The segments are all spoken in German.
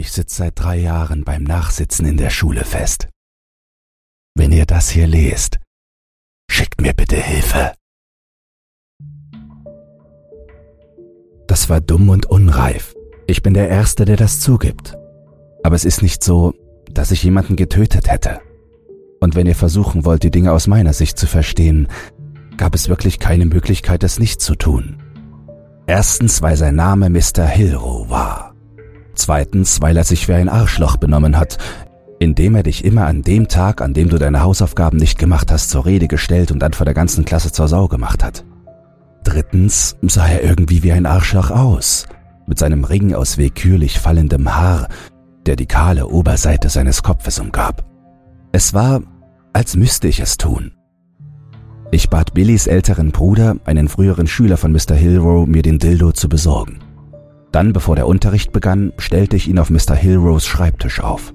Ich sitze seit drei Jahren beim Nachsitzen in der Schule fest. Wenn ihr das hier lest, schickt mir bitte Hilfe. Das war dumm und unreif. Ich bin der Erste, der das zugibt. Aber es ist nicht so, dass ich jemanden getötet hätte. Und wenn ihr versuchen wollt, die Dinge aus meiner Sicht zu verstehen, gab es wirklich keine Möglichkeit, es nicht zu tun. Erstens, weil sein Name Mr. Hilro war. Zweitens, weil er sich wie ein Arschloch benommen hat, indem er dich immer an dem Tag, an dem du deine Hausaufgaben nicht gemacht hast, zur Rede gestellt und dann vor der ganzen Klasse zur Sau gemacht hat. Drittens sah er irgendwie wie ein Arschloch aus, mit seinem Ring aus willkürlich fallendem Haar, der die kahle Oberseite seines Kopfes umgab. Es war, als müsste ich es tun. Ich bat Billys älteren Bruder, einen früheren Schüler von Mr. Hilrow, mir den Dildo zu besorgen. Dann, bevor der Unterricht begann, stellte ich ihn auf Mr. Hilrows Schreibtisch auf.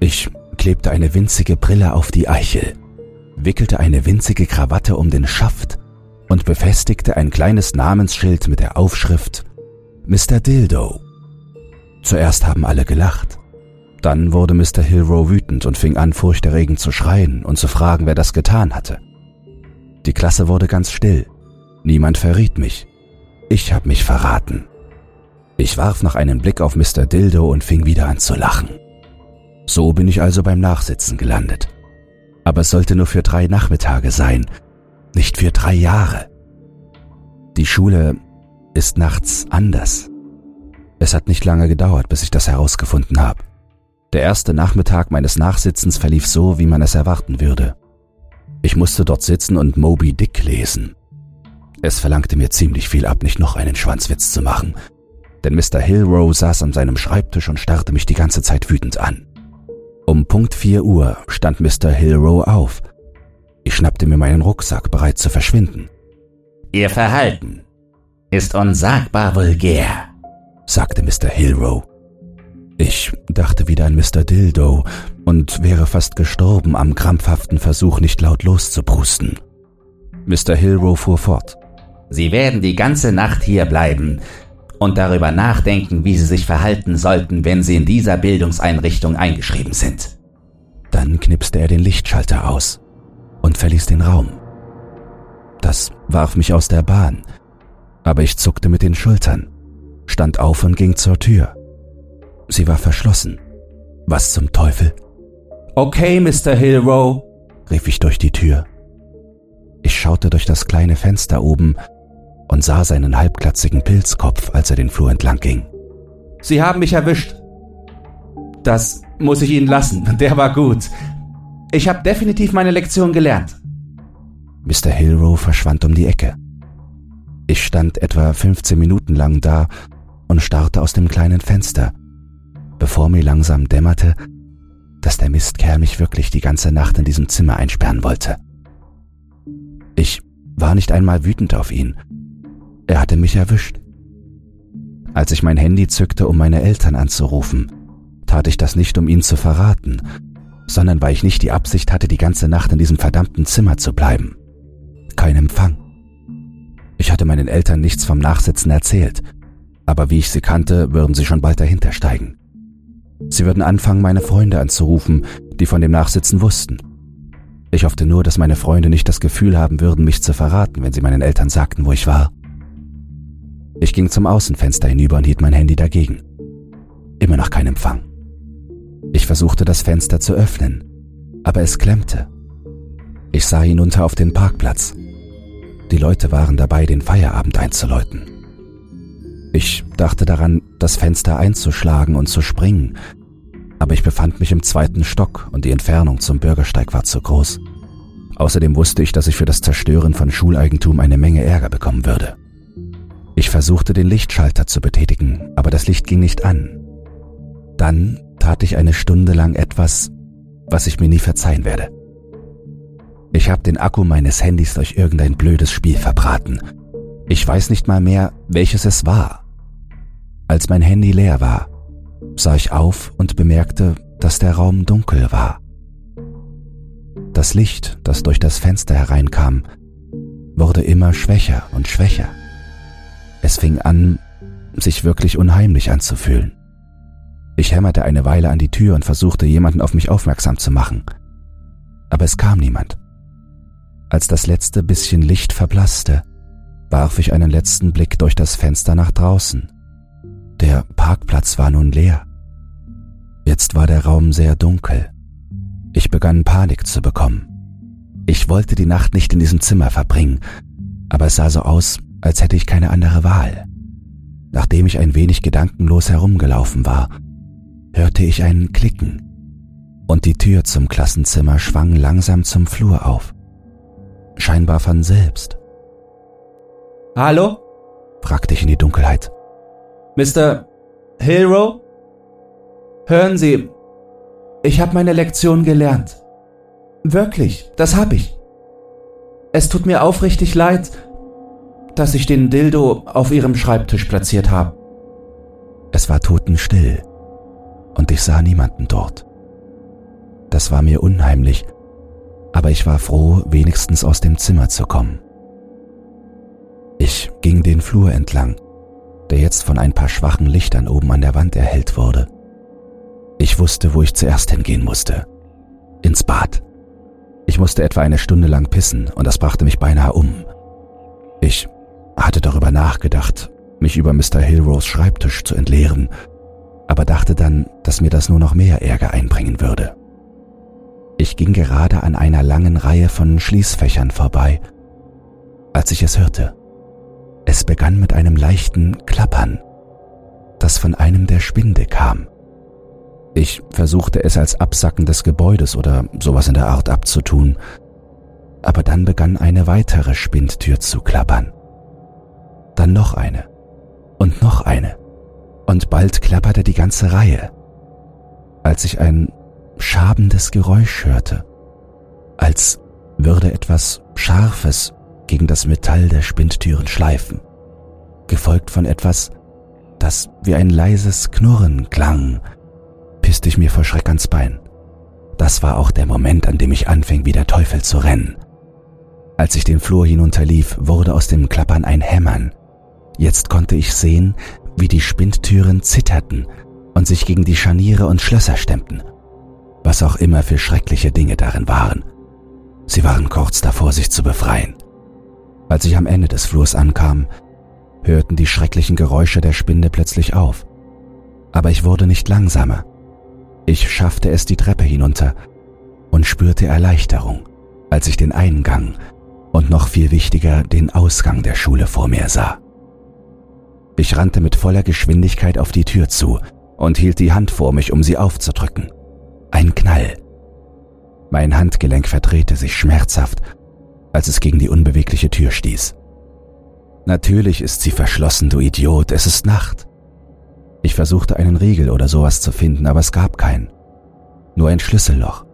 Ich klebte eine winzige Brille auf die Eichel, wickelte eine winzige Krawatte um den Schaft und befestigte ein kleines Namensschild mit der Aufschrift Mr. Dildo. Zuerst haben alle gelacht. Dann wurde Mr. Hilrow wütend und fing an, furchterregend zu schreien und zu fragen, wer das getan hatte. Die Klasse wurde ganz still. Niemand verriet mich. Ich hab mich verraten. Ich warf noch einen Blick auf Mr. Dildo und fing wieder an zu lachen. So bin ich also beim Nachsitzen gelandet. Aber es sollte nur für drei Nachmittage sein, nicht für drei Jahre. Die Schule ist nachts anders. Es hat nicht lange gedauert, bis ich das herausgefunden habe. Der erste Nachmittag meines Nachsitzens verlief so, wie man es erwarten würde. Ich musste dort sitzen und Moby Dick lesen. Es verlangte mir ziemlich viel ab, nicht noch einen Schwanzwitz zu machen, denn Mr. Hillrow saß an seinem Schreibtisch und starrte mich die ganze Zeit wütend an. Um Punkt 4 Uhr stand Mr. Hillrow auf. Ich schnappte mir meinen Rucksack, bereit zu verschwinden. Ihr Verhalten ist unsagbar vulgär, sagte Mr. Hillrow. Ich dachte wieder an Mr. Dildo und wäre fast gestorben am krampfhaften Versuch, nicht laut loszuprusten. Mr. Hillrow fuhr fort. Sie werden die ganze Nacht hier bleiben und darüber nachdenken, wie Sie sich verhalten sollten, wenn Sie in dieser Bildungseinrichtung eingeschrieben sind. Dann knipste er den Lichtschalter aus und verließ den Raum. Das warf mich aus der Bahn, aber ich zuckte mit den Schultern, stand auf und ging zur Tür. Sie war verschlossen. Was zum Teufel? Okay, Mr. Hillrow, rief ich durch die Tür. Ich schaute durch das kleine Fenster oben und sah seinen halbglatzigen Pilzkopf, als er den Flur entlang ging. Sie haben mich erwischt. Das muss ich Ihnen lassen. Der war gut. Ich habe definitiv meine Lektion gelernt. Mr. Hillrow verschwand um die Ecke. Ich stand etwa 15 Minuten lang da und starrte aus dem kleinen Fenster, bevor mir langsam dämmerte, dass der Mistkerl mich wirklich die ganze Nacht in diesem Zimmer einsperren wollte. Ich war nicht einmal wütend auf ihn. Er hatte mich erwischt. Als ich mein Handy zückte, um meine Eltern anzurufen, tat ich das nicht, um ihn zu verraten, sondern weil ich nicht die Absicht hatte, die ganze Nacht in diesem verdammten Zimmer zu bleiben. Kein Empfang. Ich hatte meinen Eltern nichts vom Nachsitzen erzählt, aber wie ich sie kannte, würden sie schon bald dahinter steigen. Sie würden anfangen, meine Freunde anzurufen, die von dem Nachsitzen wussten. Ich hoffte nur, dass meine Freunde nicht das Gefühl haben würden, mich zu verraten, wenn sie meinen Eltern sagten, wo ich war. Ich ging zum Außenfenster hinüber und hielt mein Handy dagegen. Immer noch kein Empfang. Ich versuchte das Fenster zu öffnen, aber es klemmte. Ich sah hinunter auf den Parkplatz. Die Leute waren dabei, den Feierabend einzuläuten. Ich dachte daran, das Fenster einzuschlagen und zu springen, aber ich befand mich im zweiten Stock und die Entfernung zum Bürgersteig war zu groß. Außerdem wusste ich, dass ich für das Zerstören von Schuleigentum eine Menge Ärger bekommen würde. Ich versuchte den Lichtschalter zu betätigen, aber das Licht ging nicht an. Dann tat ich eine Stunde lang etwas, was ich mir nie verzeihen werde. Ich habe den Akku meines Handys durch irgendein blödes Spiel verbraten. Ich weiß nicht mal mehr, welches es war. Als mein Handy leer war, sah ich auf und bemerkte, dass der Raum dunkel war. Das Licht, das durch das Fenster hereinkam, wurde immer schwächer und schwächer. Es fing an, sich wirklich unheimlich anzufühlen. Ich hämmerte eine Weile an die Tür und versuchte jemanden auf mich aufmerksam zu machen. Aber es kam niemand. Als das letzte bisschen Licht verblasste, warf ich einen letzten Blick durch das Fenster nach draußen. Der Parkplatz war nun leer. Jetzt war der Raum sehr dunkel. Ich begann Panik zu bekommen. Ich wollte die Nacht nicht in diesem Zimmer verbringen, aber es sah so aus, als hätte ich keine andere Wahl. Nachdem ich ein wenig gedankenlos herumgelaufen war, hörte ich ein Klicken und die Tür zum Klassenzimmer schwang langsam zum Flur auf. Scheinbar von selbst. Hallo? fragte ich in die Dunkelheit. Mr. Hero? Hören Sie, ich habe meine Lektion gelernt. Wirklich, das hab ich. Es tut mir aufrichtig leid, dass ich den Dildo auf Ihrem Schreibtisch platziert habe. Es war totenstill und ich sah niemanden dort. Das war mir unheimlich, aber ich war froh, wenigstens aus dem Zimmer zu kommen. Ich ging den Flur entlang, der jetzt von ein paar schwachen Lichtern oben an der Wand erhellt wurde. Ich wusste, wo ich zuerst hingehen musste. Ins Bad. Ich musste etwa eine Stunde lang pissen und das brachte mich beinahe um. Ich hatte darüber nachgedacht, mich über Mr. Hilrose Schreibtisch zu entleeren, aber dachte dann, dass mir das nur noch mehr Ärger einbringen würde. Ich ging gerade an einer langen Reihe von Schließfächern vorbei, als ich es hörte. Es begann mit einem leichten Klappern, das von einem der Spinde kam. Ich versuchte es als Absacken des Gebäudes oder sowas in der Art abzutun, aber dann begann eine weitere Spindtür zu klappern. Dann noch eine und noch eine, und bald klapperte die ganze Reihe, als ich ein schabendes Geräusch hörte, als würde etwas Scharfes gegen das Metall der Spindtüren schleifen, gefolgt von etwas, das wie ein leises Knurren klang pisste ich mir vor Schreck ans Bein. Das war auch der Moment, an dem ich anfing, wie der Teufel zu rennen. Als ich den Flur hinunterlief, wurde aus dem Klappern ein Hämmern. Jetzt konnte ich sehen, wie die Spindtüren zitterten und sich gegen die Scharniere und Schlösser stemmten. Was auch immer für schreckliche Dinge darin waren. Sie waren kurz davor, sich zu befreien. Als ich am Ende des Flurs ankam, hörten die schrecklichen Geräusche der Spinde plötzlich auf. Aber ich wurde nicht langsamer. Ich schaffte es die Treppe hinunter und spürte Erleichterung, als ich den Eingang und noch viel wichtiger den Ausgang der Schule vor mir sah. Ich rannte mit voller Geschwindigkeit auf die Tür zu und hielt die Hand vor mich, um sie aufzudrücken. Ein Knall. Mein Handgelenk verdrehte sich schmerzhaft, als es gegen die unbewegliche Tür stieß. Natürlich ist sie verschlossen, du Idiot, es ist Nacht. Ich versuchte einen Riegel oder sowas zu finden, aber es gab keinen. Nur ein Schlüsselloch.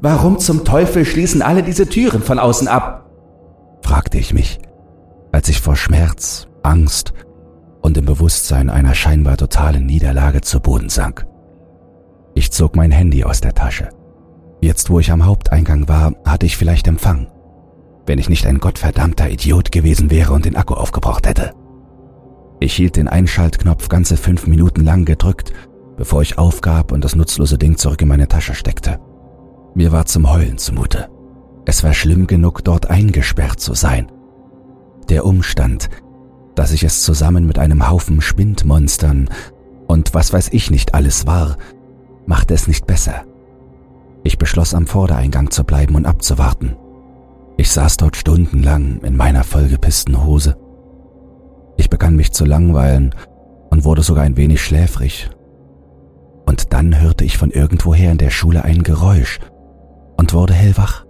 Warum zum Teufel schließen alle diese Türen von außen ab? fragte ich mich, als ich vor Schmerz, Angst und im Bewusstsein einer scheinbar totalen Niederlage zu Boden sank. Ich zog mein Handy aus der Tasche. Jetzt, wo ich am Haupteingang war, hatte ich vielleicht Empfang, wenn ich nicht ein gottverdammter Idiot gewesen wäre und den Akku aufgebraucht hätte. Ich hielt den Einschaltknopf ganze fünf Minuten lang gedrückt, bevor ich aufgab und das nutzlose Ding zurück in meine Tasche steckte. Mir war zum Heulen zumute. Es war schlimm genug, dort eingesperrt zu sein. Der Umstand, dass ich es zusammen mit einem Haufen Spindmonstern und was weiß ich nicht alles war, machte es nicht besser. Ich beschloss am Vordereingang zu bleiben und abzuwarten. Ich saß dort stundenlang in meiner vollgepissten Hose ich begann mich zu langweilen und wurde sogar ein wenig schläfrig. Und dann hörte ich von irgendwoher in der Schule ein Geräusch und wurde hellwach.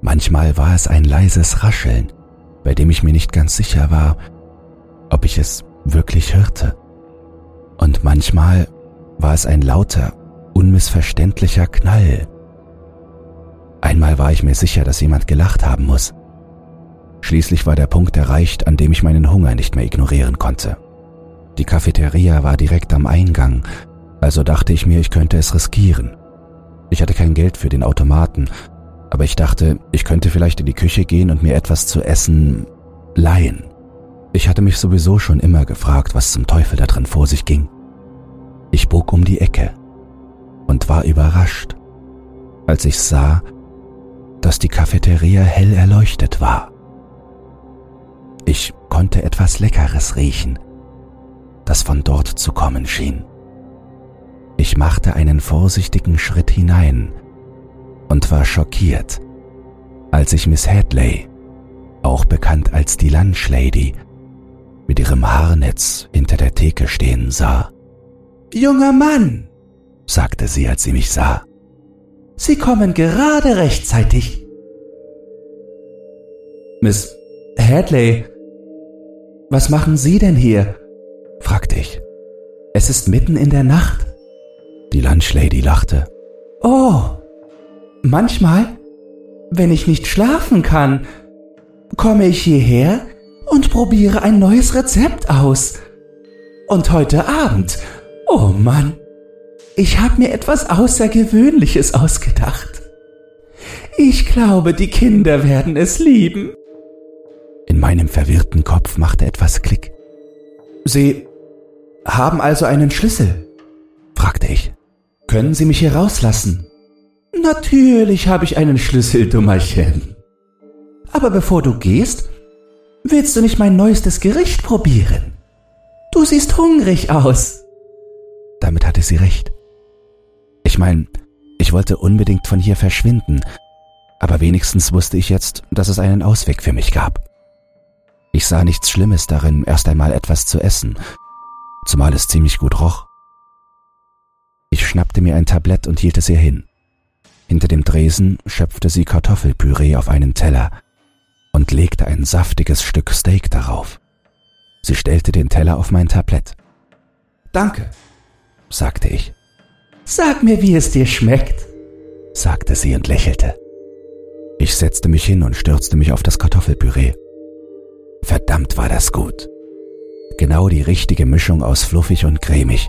Manchmal war es ein leises Rascheln, bei dem ich mir nicht ganz sicher war, ob ich es wirklich hörte. Und manchmal war es ein lauter, unmissverständlicher Knall. Einmal war ich mir sicher, dass jemand gelacht haben muss. Schließlich war der Punkt erreicht, an dem ich meinen Hunger nicht mehr ignorieren konnte. Die Cafeteria war direkt am Eingang, also dachte ich mir, ich könnte es riskieren. Ich hatte kein Geld für den Automaten, aber ich dachte, ich könnte vielleicht in die Küche gehen und mir etwas zu essen leihen. Ich hatte mich sowieso schon immer gefragt, was zum Teufel da drin vor sich ging. Ich bog um die Ecke und war überrascht, als ich sah, dass die Cafeteria hell erleuchtet war. Ich konnte etwas Leckeres riechen, das von dort zu kommen schien. Ich machte einen vorsichtigen Schritt hinein und war schockiert, als ich Miss Hadley, auch bekannt als die Lunchlady, mit ihrem Haarnetz hinter der Theke stehen sah. Junger Mann, sagte sie, als sie mich sah. Sie kommen gerade rechtzeitig. Miss Hadley, was machen Sie denn hier? fragte ich. Es ist mitten in der Nacht. Die Lunchlady lachte. Oh, manchmal, wenn ich nicht schlafen kann, komme ich hierher und probiere ein neues Rezept aus. Und heute Abend, oh Mann, ich habe mir etwas Außergewöhnliches ausgedacht. Ich glaube, die Kinder werden es lieben. In meinem verwirrten Kopf machte etwas Klick. Sie haben also einen Schlüssel? fragte ich. Können Sie mich hier rauslassen? Natürlich habe ich einen Schlüssel, Dummerchen. Aber bevor du gehst, willst du nicht mein neuestes Gericht probieren? Du siehst hungrig aus. Damit hatte sie recht. Ich meine, ich wollte unbedingt von hier verschwinden, aber wenigstens wusste ich jetzt, dass es einen Ausweg für mich gab. Ich sah nichts Schlimmes darin, erst einmal etwas zu essen, zumal es ziemlich gut roch. Ich schnappte mir ein Tablett und hielt es ihr hin. Hinter dem Dresen schöpfte sie Kartoffelpüree auf einen Teller und legte ein saftiges Stück Steak darauf. Sie stellte den Teller auf mein Tablett. Danke, sagte ich. Sag mir, wie es dir schmeckt, sagte sie und lächelte. Ich setzte mich hin und stürzte mich auf das Kartoffelpüree. Verdammt war das gut. Genau die richtige Mischung aus fluffig und cremig,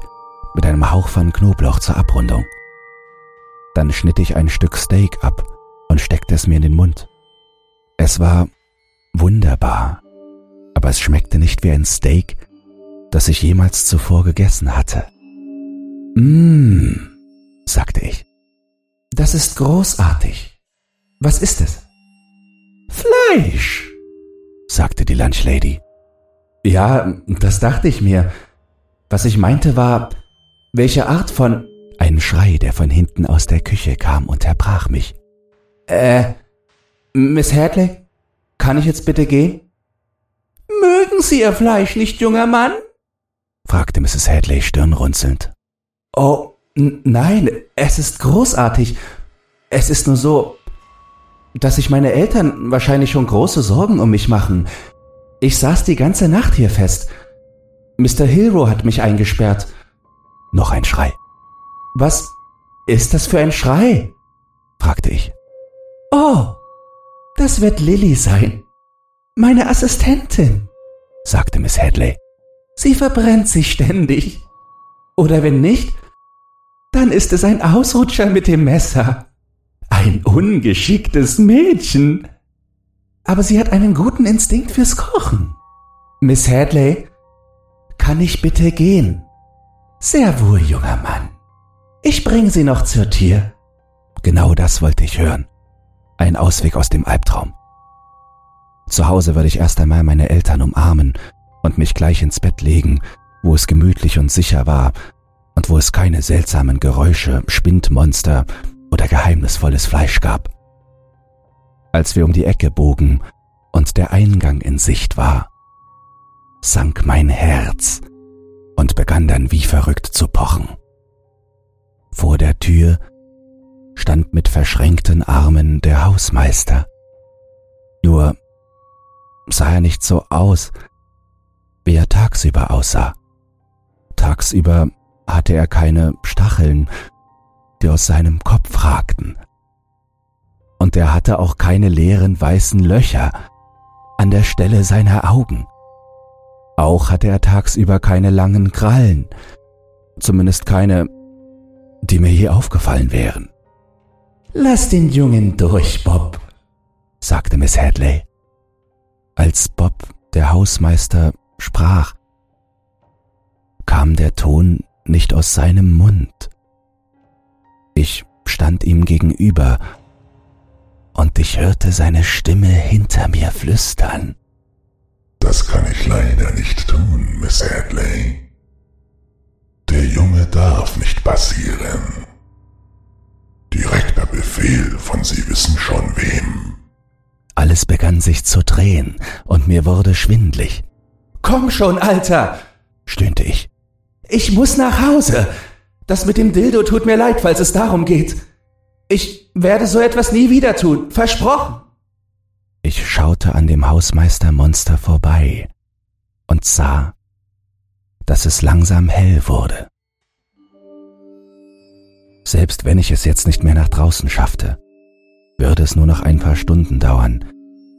mit einem Hauch von Knoblauch zur Abrundung. Dann schnitt ich ein Stück Steak ab und steckte es mir in den Mund. Es war wunderbar, aber es schmeckte nicht wie ein Steak, das ich jemals zuvor gegessen hatte. Mmm, sagte ich. Das ist großartig. Was ist es? Fleisch, sagte die Lunchlady. Ja, das dachte ich mir. Was ich meinte war, welche Art von... Ein Schrei, der von hinten aus der Küche kam, unterbrach mich. Äh, Miss Hadley, kann ich jetzt bitte gehen? Mögen Sie Ihr Fleisch nicht, junger Mann? fragte Mrs. Hadley stirnrunzelnd. Oh, nein, es ist großartig. Es ist nur so, dass sich meine Eltern wahrscheinlich schon große Sorgen um mich machen. Ich saß die ganze Nacht hier fest. Mr. Hero hat mich eingesperrt. Noch ein Schrei. Was ist das für ein Schrei? fragte ich. Oh, das wird Lilly sein. Meine Assistentin, sagte Miss Hadley. Sie verbrennt sich ständig. Oder wenn nicht, dann ist es ein Ausrutscher mit dem Messer. Ein ungeschicktes Mädchen. Aber sie hat einen guten Instinkt fürs Kochen. Miss Hadley, kann ich bitte gehen? Sehr wohl, junger Mann. Ich bringe Sie noch zur Tür. Genau das wollte ich hören. Ein Ausweg aus dem Albtraum. Zu Hause würde ich erst einmal meine Eltern umarmen und mich gleich ins Bett legen, wo es gemütlich und sicher war und wo es keine seltsamen Geräusche, Spindmonster oder geheimnisvolles Fleisch gab. Als wir um die Ecke bogen und der Eingang in Sicht war, sank mein Herz und begann dann wie verrückt zu pochen. Vor der Tür stand mit verschränkten Armen der Hausmeister. Nur sah er nicht so aus, wie er tagsüber aussah. Tagsüber hatte er keine Stacheln, die aus seinem Kopf ragten. Und er hatte auch keine leeren weißen Löcher an der Stelle seiner Augen. Auch hatte er tagsüber keine langen Krallen, zumindest keine, die mir hier aufgefallen wären. Lass den Jungen durch, Bob, sagte Miss Hadley. Als Bob, der Hausmeister, sprach, kam der Ton nicht aus seinem Mund. Ich stand ihm gegenüber und ich hörte seine Stimme hinter mir flüstern. Das kann ich leider nicht tun, Miss Hadley. Der Junge darf nicht passieren. Direkter Befehl von Sie wissen schon wem. Alles begann sich zu drehen und mir wurde schwindlig. Komm schon, Alter, stöhnte ich. Ich muss nach Hause. Das mit dem Dildo tut mir leid, falls es darum geht. Ich werde so etwas nie wieder tun. Versprochen. Ich schaute an dem Hausmeistermonster vorbei und sah, dass es langsam hell wurde. Selbst wenn ich es jetzt nicht mehr nach draußen schaffte, würde es nur noch ein paar Stunden dauern,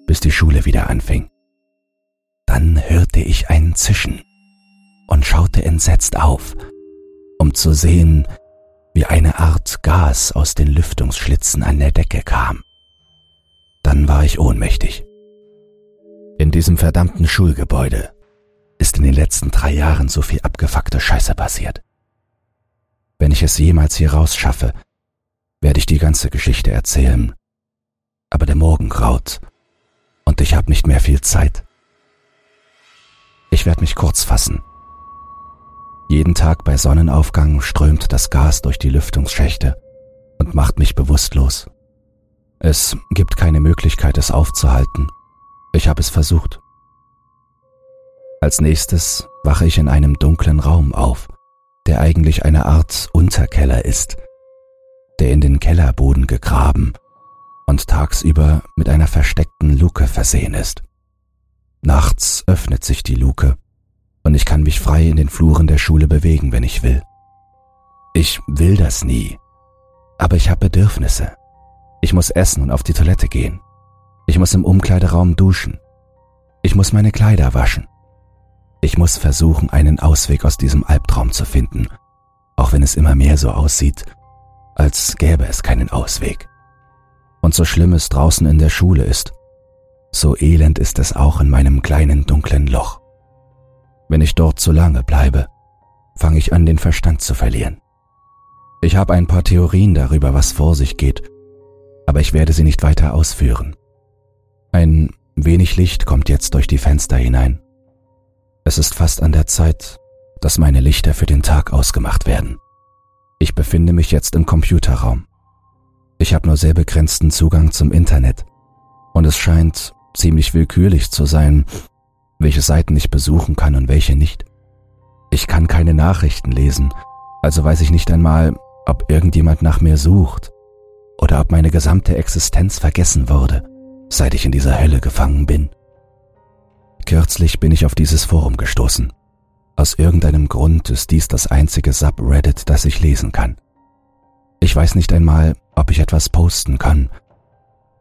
bis die Schule wieder anfing. Dann hörte ich ein Zischen und schaute entsetzt auf, um zu sehen, wie eine Art Gas aus den Lüftungsschlitzen an der Decke kam. Dann war ich ohnmächtig. In diesem verdammten Schulgebäude ist in den letzten drei Jahren so viel abgefuckte Scheiße passiert. Wenn ich es jemals hier rausschaffe, werde ich die ganze Geschichte erzählen. Aber der Morgen graut und ich habe nicht mehr viel Zeit. Ich werde mich kurz fassen. Jeden Tag bei Sonnenaufgang strömt das Gas durch die Lüftungsschächte und macht mich bewusstlos. Es gibt keine Möglichkeit, es aufzuhalten. Ich habe es versucht. Als nächstes wache ich in einem dunklen Raum auf, der eigentlich eine Art Unterkeller ist, der in den Kellerboden gegraben und tagsüber mit einer versteckten Luke versehen ist. Nachts öffnet sich die Luke und ich kann mich frei in den Fluren der Schule bewegen, wenn ich will. Ich will das nie, aber ich habe Bedürfnisse. Ich muss essen und auf die Toilette gehen. Ich muss im Umkleideraum duschen. Ich muss meine Kleider waschen. Ich muss versuchen, einen Ausweg aus diesem Albtraum zu finden, auch wenn es immer mehr so aussieht, als gäbe es keinen Ausweg. Und so schlimm es draußen in der Schule ist, so elend ist es auch in meinem kleinen dunklen Loch. Wenn ich dort zu lange bleibe, fange ich an, den Verstand zu verlieren. Ich habe ein paar Theorien darüber, was vor sich geht, aber ich werde sie nicht weiter ausführen. Ein wenig Licht kommt jetzt durch die Fenster hinein. Es ist fast an der Zeit, dass meine Lichter für den Tag ausgemacht werden. Ich befinde mich jetzt im Computerraum. Ich habe nur sehr begrenzten Zugang zum Internet und es scheint ziemlich willkürlich zu sein, welche Seiten ich besuchen kann und welche nicht. Ich kann keine Nachrichten lesen, also weiß ich nicht einmal, ob irgendjemand nach mir sucht oder ob meine gesamte Existenz vergessen wurde, seit ich in dieser Hölle gefangen bin. Kürzlich bin ich auf dieses Forum gestoßen. Aus irgendeinem Grund ist dies das einzige Subreddit, das ich lesen kann. Ich weiß nicht einmal, ob ich etwas posten kann,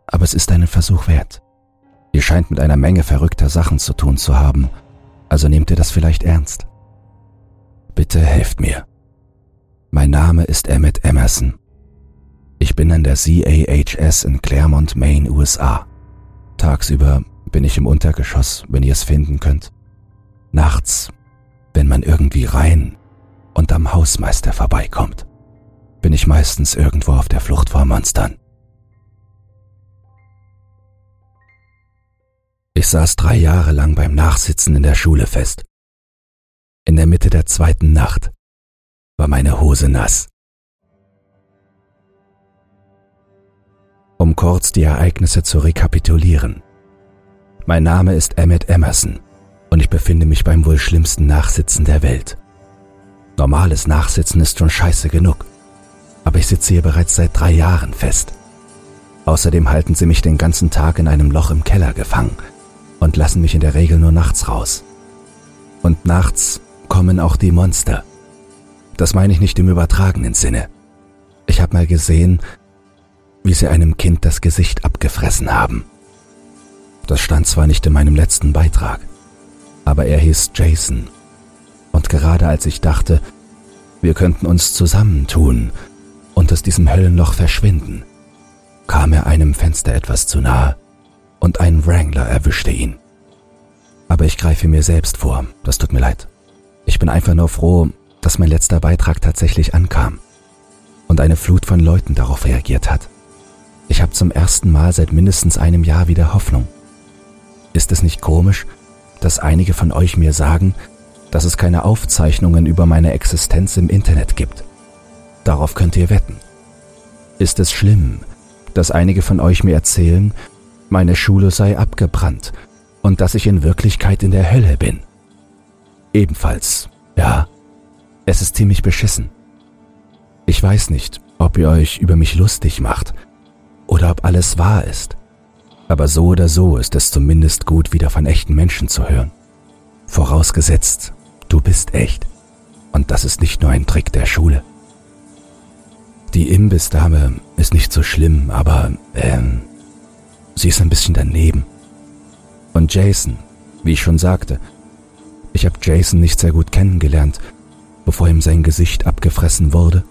aber es ist einen Versuch wert. Ihr scheint mit einer Menge verrückter Sachen zu tun zu haben, also nehmt ihr das vielleicht ernst. Bitte helft mir. Mein Name ist Emmett Emerson. Ich bin an der CAHS in Claremont, Maine, USA. Tagsüber bin ich im Untergeschoss, wenn ihr es finden könnt. Nachts, wenn man irgendwie rein und am Hausmeister vorbeikommt, bin ich meistens irgendwo auf der Flucht vor Monstern. Ich saß drei Jahre lang beim Nachsitzen in der Schule fest. In der Mitte der zweiten Nacht war meine Hose nass. Um kurz die Ereignisse zu rekapitulieren. Mein Name ist Emmett Emerson und ich befinde mich beim wohl schlimmsten Nachsitzen der Welt. Normales Nachsitzen ist schon scheiße genug, aber ich sitze hier bereits seit drei Jahren fest. Außerdem halten sie mich den ganzen Tag in einem Loch im Keller gefangen und lassen mich in der Regel nur nachts raus. Und nachts kommen auch die Monster. Das meine ich nicht im übertragenen Sinne. Ich habe mal gesehen, wie sie einem Kind das Gesicht abgefressen haben. Das stand zwar nicht in meinem letzten Beitrag, aber er hieß Jason. Und gerade als ich dachte, wir könnten uns zusammentun und aus diesem Höllenloch verschwinden, kam er einem Fenster etwas zu nahe und ein Wrangler erwischte ihn. Aber ich greife mir selbst vor, das tut mir leid. Ich bin einfach nur froh, dass mein letzter Beitrag tatsächlich ankam und eine Flut von Leuten darauf reagiert hat. Ich habe zum ersten Mal seit mindestens einem Jahr wieder Hoffnung. Ist es nicht komisch, dass einige von euch mir sagen, dass es keine Aufzeichnungen über meine Existenz im Internet gibt? Darauf könnt ihr wetten. Ist es schlimm, dass einige von euch mir erzählen, meine Schule sei abgebrannt und dass ich in Wirklichkeit in der Hölle bin? Ebenfalls, ja, es ist ziemlich beschissen. Ich weiß nicht, ob ihr euch über mich lustig macht oder ob alles wahr ist. Aber so oder so ist es zumindest gut, wieder von echten Menschen zu hören. Vorausgesetzt, du bist echt. Und das ist nicht nur ein Trick der Schule. Die Imbissdame ist nicht so schlimm, aber, ähm, sie ist ein bisschen daneben. Und Jason, wie ich schon sagte, ich habe Jason nicht sehr gut kennengelernt, bevor ihm sein Gesicht abgefressen wurde.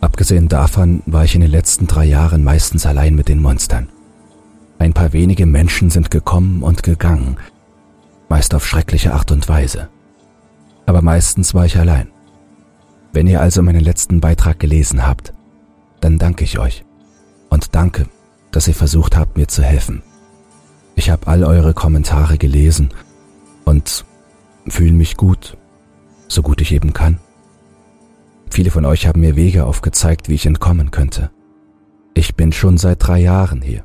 Abgesehen davon war ich in den letzten drei Jahren meistens allein mit den Monstern. Ein paar wenige Menschen sind gekommen und gegangen, meist auf schreckliche Art und Weise. Aber meistens war ich allein. Wenn ihr also meinen letzten Beitrag gelesen habt, dann danke ich euch. Und danke, dass ihr versucht habt, mir zu helfen. Ich habe all eure Kommentare gelesen und fühle mich gut, so gut ich eben kann. Viele von euch haben mir Wege aufgezeigt, wie ich entkommen könnte. Ich bin schon seit drei Jahren hier.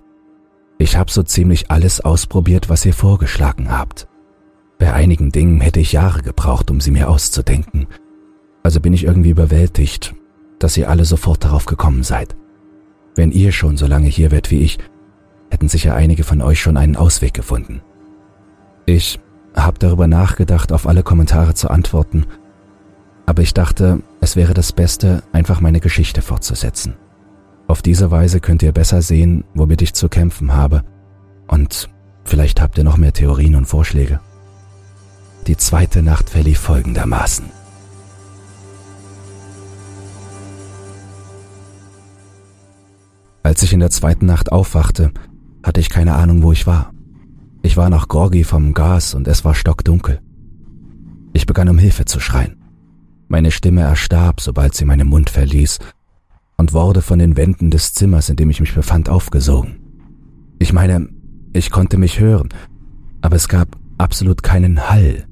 Ich habe so ziemlich alles ausprobiert, was ihr vorgeschlagen habt. Bei einigen Dingen hätte ich Jahre gebraucht, um sie mir auszudenken. Also bin ich irgendwie überwältigt, dass ihr alle sofort darauf gekommen seid. Wenn ihr schon so lange hier wärt wie ich, hätten sicher einige von euch schon einen Ausweg gefunden. Ich habe darüber nachgedacht, auf alle Kommentare zu antworten, aber ich dachte, es wäre das Beste, einfach meine Geschichte fortzusetzen. Auf diese Weise könnt ihr besser sehen, womit ich zu kämpfen habe. Und vielleicht habt ihr noch mehr Theorien und Vorschläge. Die zweite Nacht verlief folgendermaßen. Als ich in der zweiten Nacht aufwachte, hatte ich keine Ahnung, wo ich war. Ich war nach Gorgi vom Gas und es war stockdunkel. Ich begann um Hilfe zu schreien. Meine Stimme erstarb, sobald sie meinen Mund verließ, und wurde von den Wänden des Zimmers, in dem ich mich befand, aufgesogen. Ich meine, ich konnte mich hören, aber es gab absolut keinen Hall.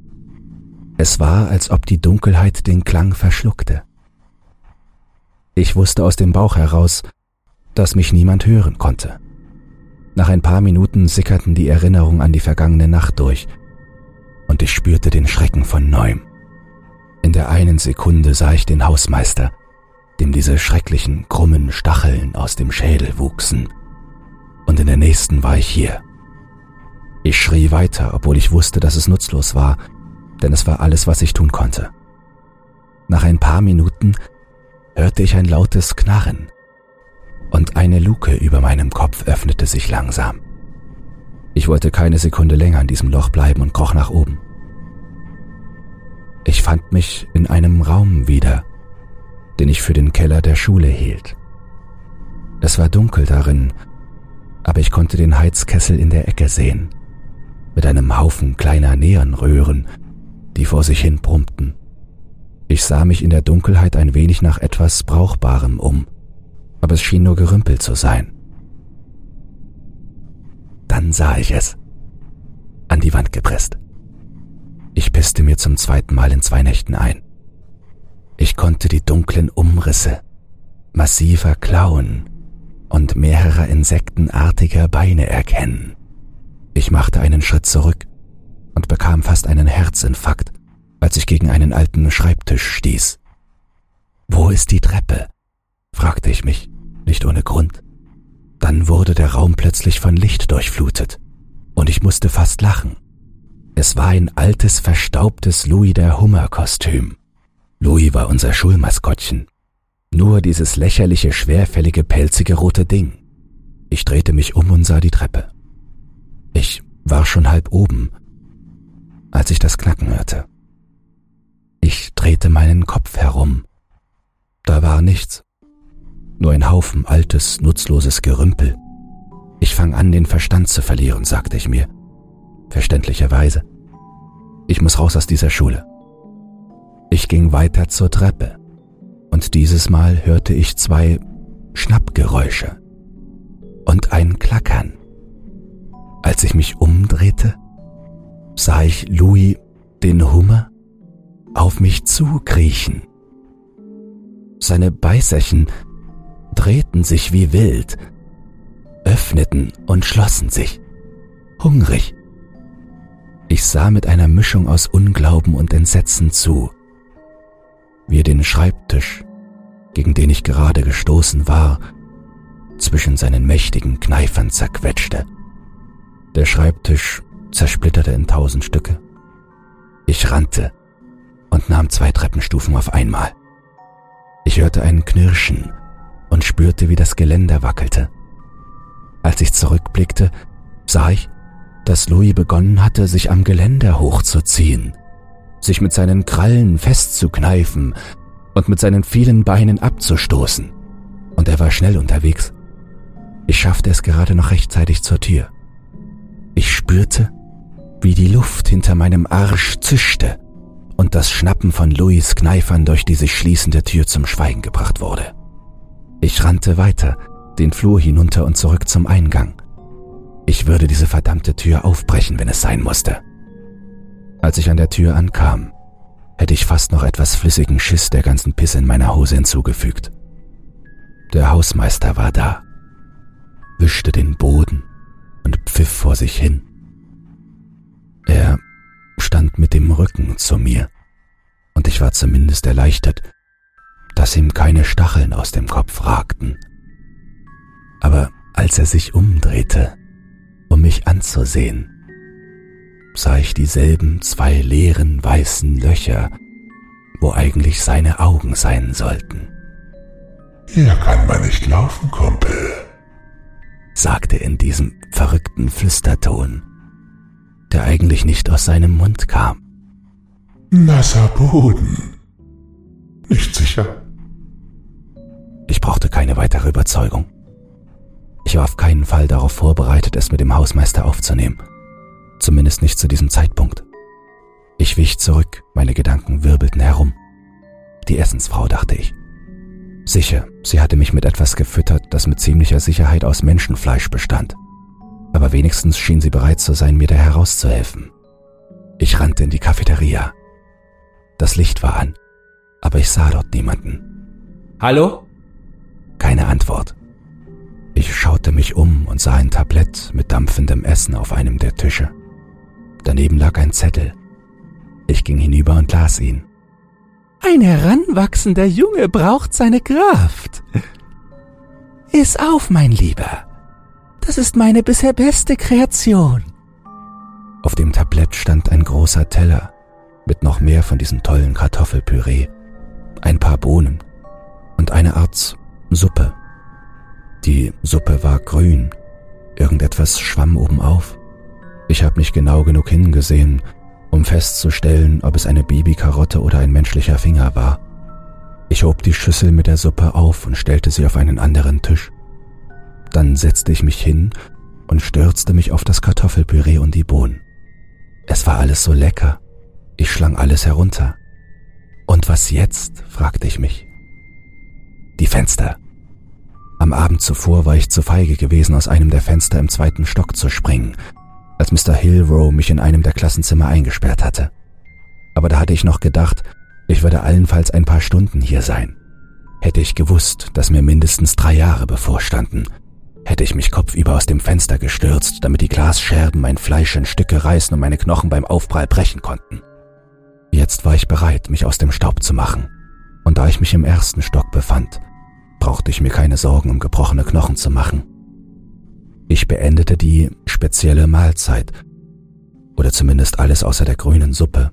Es war, als ob die Dunkelheit den Klang verschluckte. Ich wusste aus dem Bauch heraus, dass mich niemand hören konnte. Nach ein paar Minuten sickerten die Erinnerungen an die vergangene Nacht durch, und ich spürte den Schrecken von neuem. In der einen Sekunde sah ich den Hausmeister, dem diese schrecklichen, krummen Stacheln aus dem Schädel wuchsen. Und in der nächsten war ich hier. Ich schrie weiter, obwohl ich wusste, dass es nutzlos war, denn es war alles, was ich tun konnte. Nach ein paar Minuten hörte ich ein lautes Knarren und eine Luke über meinem Kopf öffnete sich langsam. Ich wollte keine Sekunde länger in diesem Loch bleiben und kroch nach oben. Ich fand mich in einem Raum wieder, den ich für den Keller der Schule hielt. Es war dunkel darin, aber ich konnte den Heizkessel in der Ecke sehen, mit einem Haufen kleiner Neonröhren, die vor sich hin brummten. Ich sah mich in der Dunkelheit ein wenig nach etwas Brauchbarem um, aber es schien nur Gerümpel zu sein. Dann sah ich es. An die Wand gepresst. Ich pisste mir zum zweiten Mal in zwei Nächten ein. Ich konnte die dunklen Umrisse massiver Klauen und mehrerer insektenartiger Beine erkennen. Ich machte einen Schritt zurück und bekam fast einen Herzinfarkt, als ich gegen einen alten Schreibtisch stieß. Wo ist die Treppe? fragte ich mich, nicht ohne Grund. Dann wurde der Raum plötzlich von Licht durchflutet, und ich musste fast lachen. Es war ein altes, verstaubtes Louis der Hummer-Kostüm. Louis war unser Schulmaskottchen. Nur dieses lächerliche, schwerfällige, pelzige rote Ding. Ich drehte mich um und sah die Treppe. Ich war schon halb oben, als ich das Knacken hörte. Ich drehte meinen Kopf herum. Da war nichts. Nur ein Haufen altes, nutzloses Gerümpel. Ich fang an, den Verstand zu verlieren, sagte ich mir. Verständlicherweise. Ich muss raus aus dieser Schule. Ich ging weiter zur Treppe und dieses Mal hörte ich zwei Schnappgeräusche und ein Klackern. Als ich mich umdrehte, sah ich Louis, den Hummer, auf mich zukriechen. Seine Beißerchen drehten sich wie wild, öffneten und schlossen sich, hungrig. Ich sah mit einer Mischung aus Unglauben und Entsetzen zu, wie er den Schreibtisch, gegen den ich gerade gestoßen war, zwischen seinen mächtigen Kneifern zerquetschte. Der Schreibtisch zersplitterte in tausend Stücke. Ich rannte und nahm zwei Treppenstufen auf einmal. Ich hörte ein Knirschen und spürte, wie das Geländer wackelte. Als ich zurückblickte, sah ich, dass Louis begonnen hatte, sich am Geländer hochzuziehen, sich mit seinen Krallen festzukneifen und mit seinen vielen Beinen abzustoßen. Und er war schnell unterwegs. Ich schaffte es gerade noch rechtzeitig zur Tür. Ich spürte, wie die Luft hinter meinem Arsch zischte und das Schnappen von Louis Kneifern durch die sich schließende Tür zum Schweigen gebracht wurde. Ich rannte weiter, den Flur hinunter und zurück zum Eingang. Ich würde diese verdammte Tür aufbrechen, wenn es sein musste. Als ich an der Tür ankam, hätte ich fast noch etwas flüssigen Schiss der ganzen Pisse in meiner Hose hinzugefügt. Der Hausmeister war da, wischte den Boden und pfiff vor sich hin. Er stand mit dem Rücken zu mir, und ich war zumindest erleichtert, dass ihm keine Stacheln aus dem Kopf ragten. Aber als er sich umdrehte, um mich anzusehen, sah ich dieselben zwei leeren weißen Löcher, wo eigentlich seine Augen sein sollten. Hier kann man nicht laufen, Kumpel, sagte in diesem verrückten Flüsterton, der eigentlich nicht aus seinem Mund kam. Nasser Boden. Nicht sicher. Ich brauchte keine weitere Überzeugung. Ich war auf keinen Fall darauf vorbereitet, es mit dem Hausmeister aufzunehmen. Zumindest nicht zu diesem Zeitpunkt. Ich wich zurück, meine Gedanken wirbelten herum. Die Essensfrau, dachte ich. Sicher, sie hatte mich mit etwas gefüttert, das mit ziemlicher Sicherheit aus Menschenfleisch bestand. Aber wenigstens schien sie bereit zu sein, mir da herauszuhelfen. Ich rannte in die Cafeteria. Das Licht war an, aber ich sah dort niemanden. Hallo? Keine Antwort. Ich schaute mich um und sah ein Tablett mit dampfendem Essen auf einem der Tische. Daneben lag ein Zettel. Ich ging hinüber und las ihn. Ein heranwachsender Junge braucht seine Kraft. Iss auf, mein Lieber. Das ist meine bisher beste Kreation. Auf dem Tablett stand ein großer Teller mit noch mehr von diesem tollen Kartoffelpüree, ein paar Bohnen und eine Art Suppe. Die Suppe war grün, irgendetwas schwamm obenauf. Ich habe nicht genau genug hingesehen, um festzustellen, ob es eine Babykarotte oder ein menschlicher Finger war. Ich hob die Schüssel mit der Suppe auf und stellte sie auf einen anderen Tisch. Dann setzte ich mich hin und stürzte mich auf das Kartoffelpüree und die Bohnen. Es war alles so lecker. Ich schlang alles herunter. Und was jetzt? fragte ich mich. Die Fenster. Am Abend zuvor war ich zu feige gewesen, aus einem der Fenster im zweiten Stock zu springen, als Mr. Hillrow mich in einem der Klassenzimmer eingesperrt hatte. Aber da hatte ich noch gedacht, ich würde allenfalls ein paar Stunden hier sein. Hätte ich gewusst, dass mir mindestens drei Jahre bevorstanden, hätte ich mich kopfüber aus dem Fenster gestürzt, damit die Glasscherben mein Fleisch in Stücke reißen und meine Knochen beim Aufprall brechen konnten. Jetzt war ich bereit, mich aus dem Staub zu machen, und da ich mich im ersten Stock befand, brauchte ich mir keine Sorgen um gebrochene Knochen zu machen. Ich beendete die spezielle Mahlzeit, oder zumindest alles außer der grünen Suppe,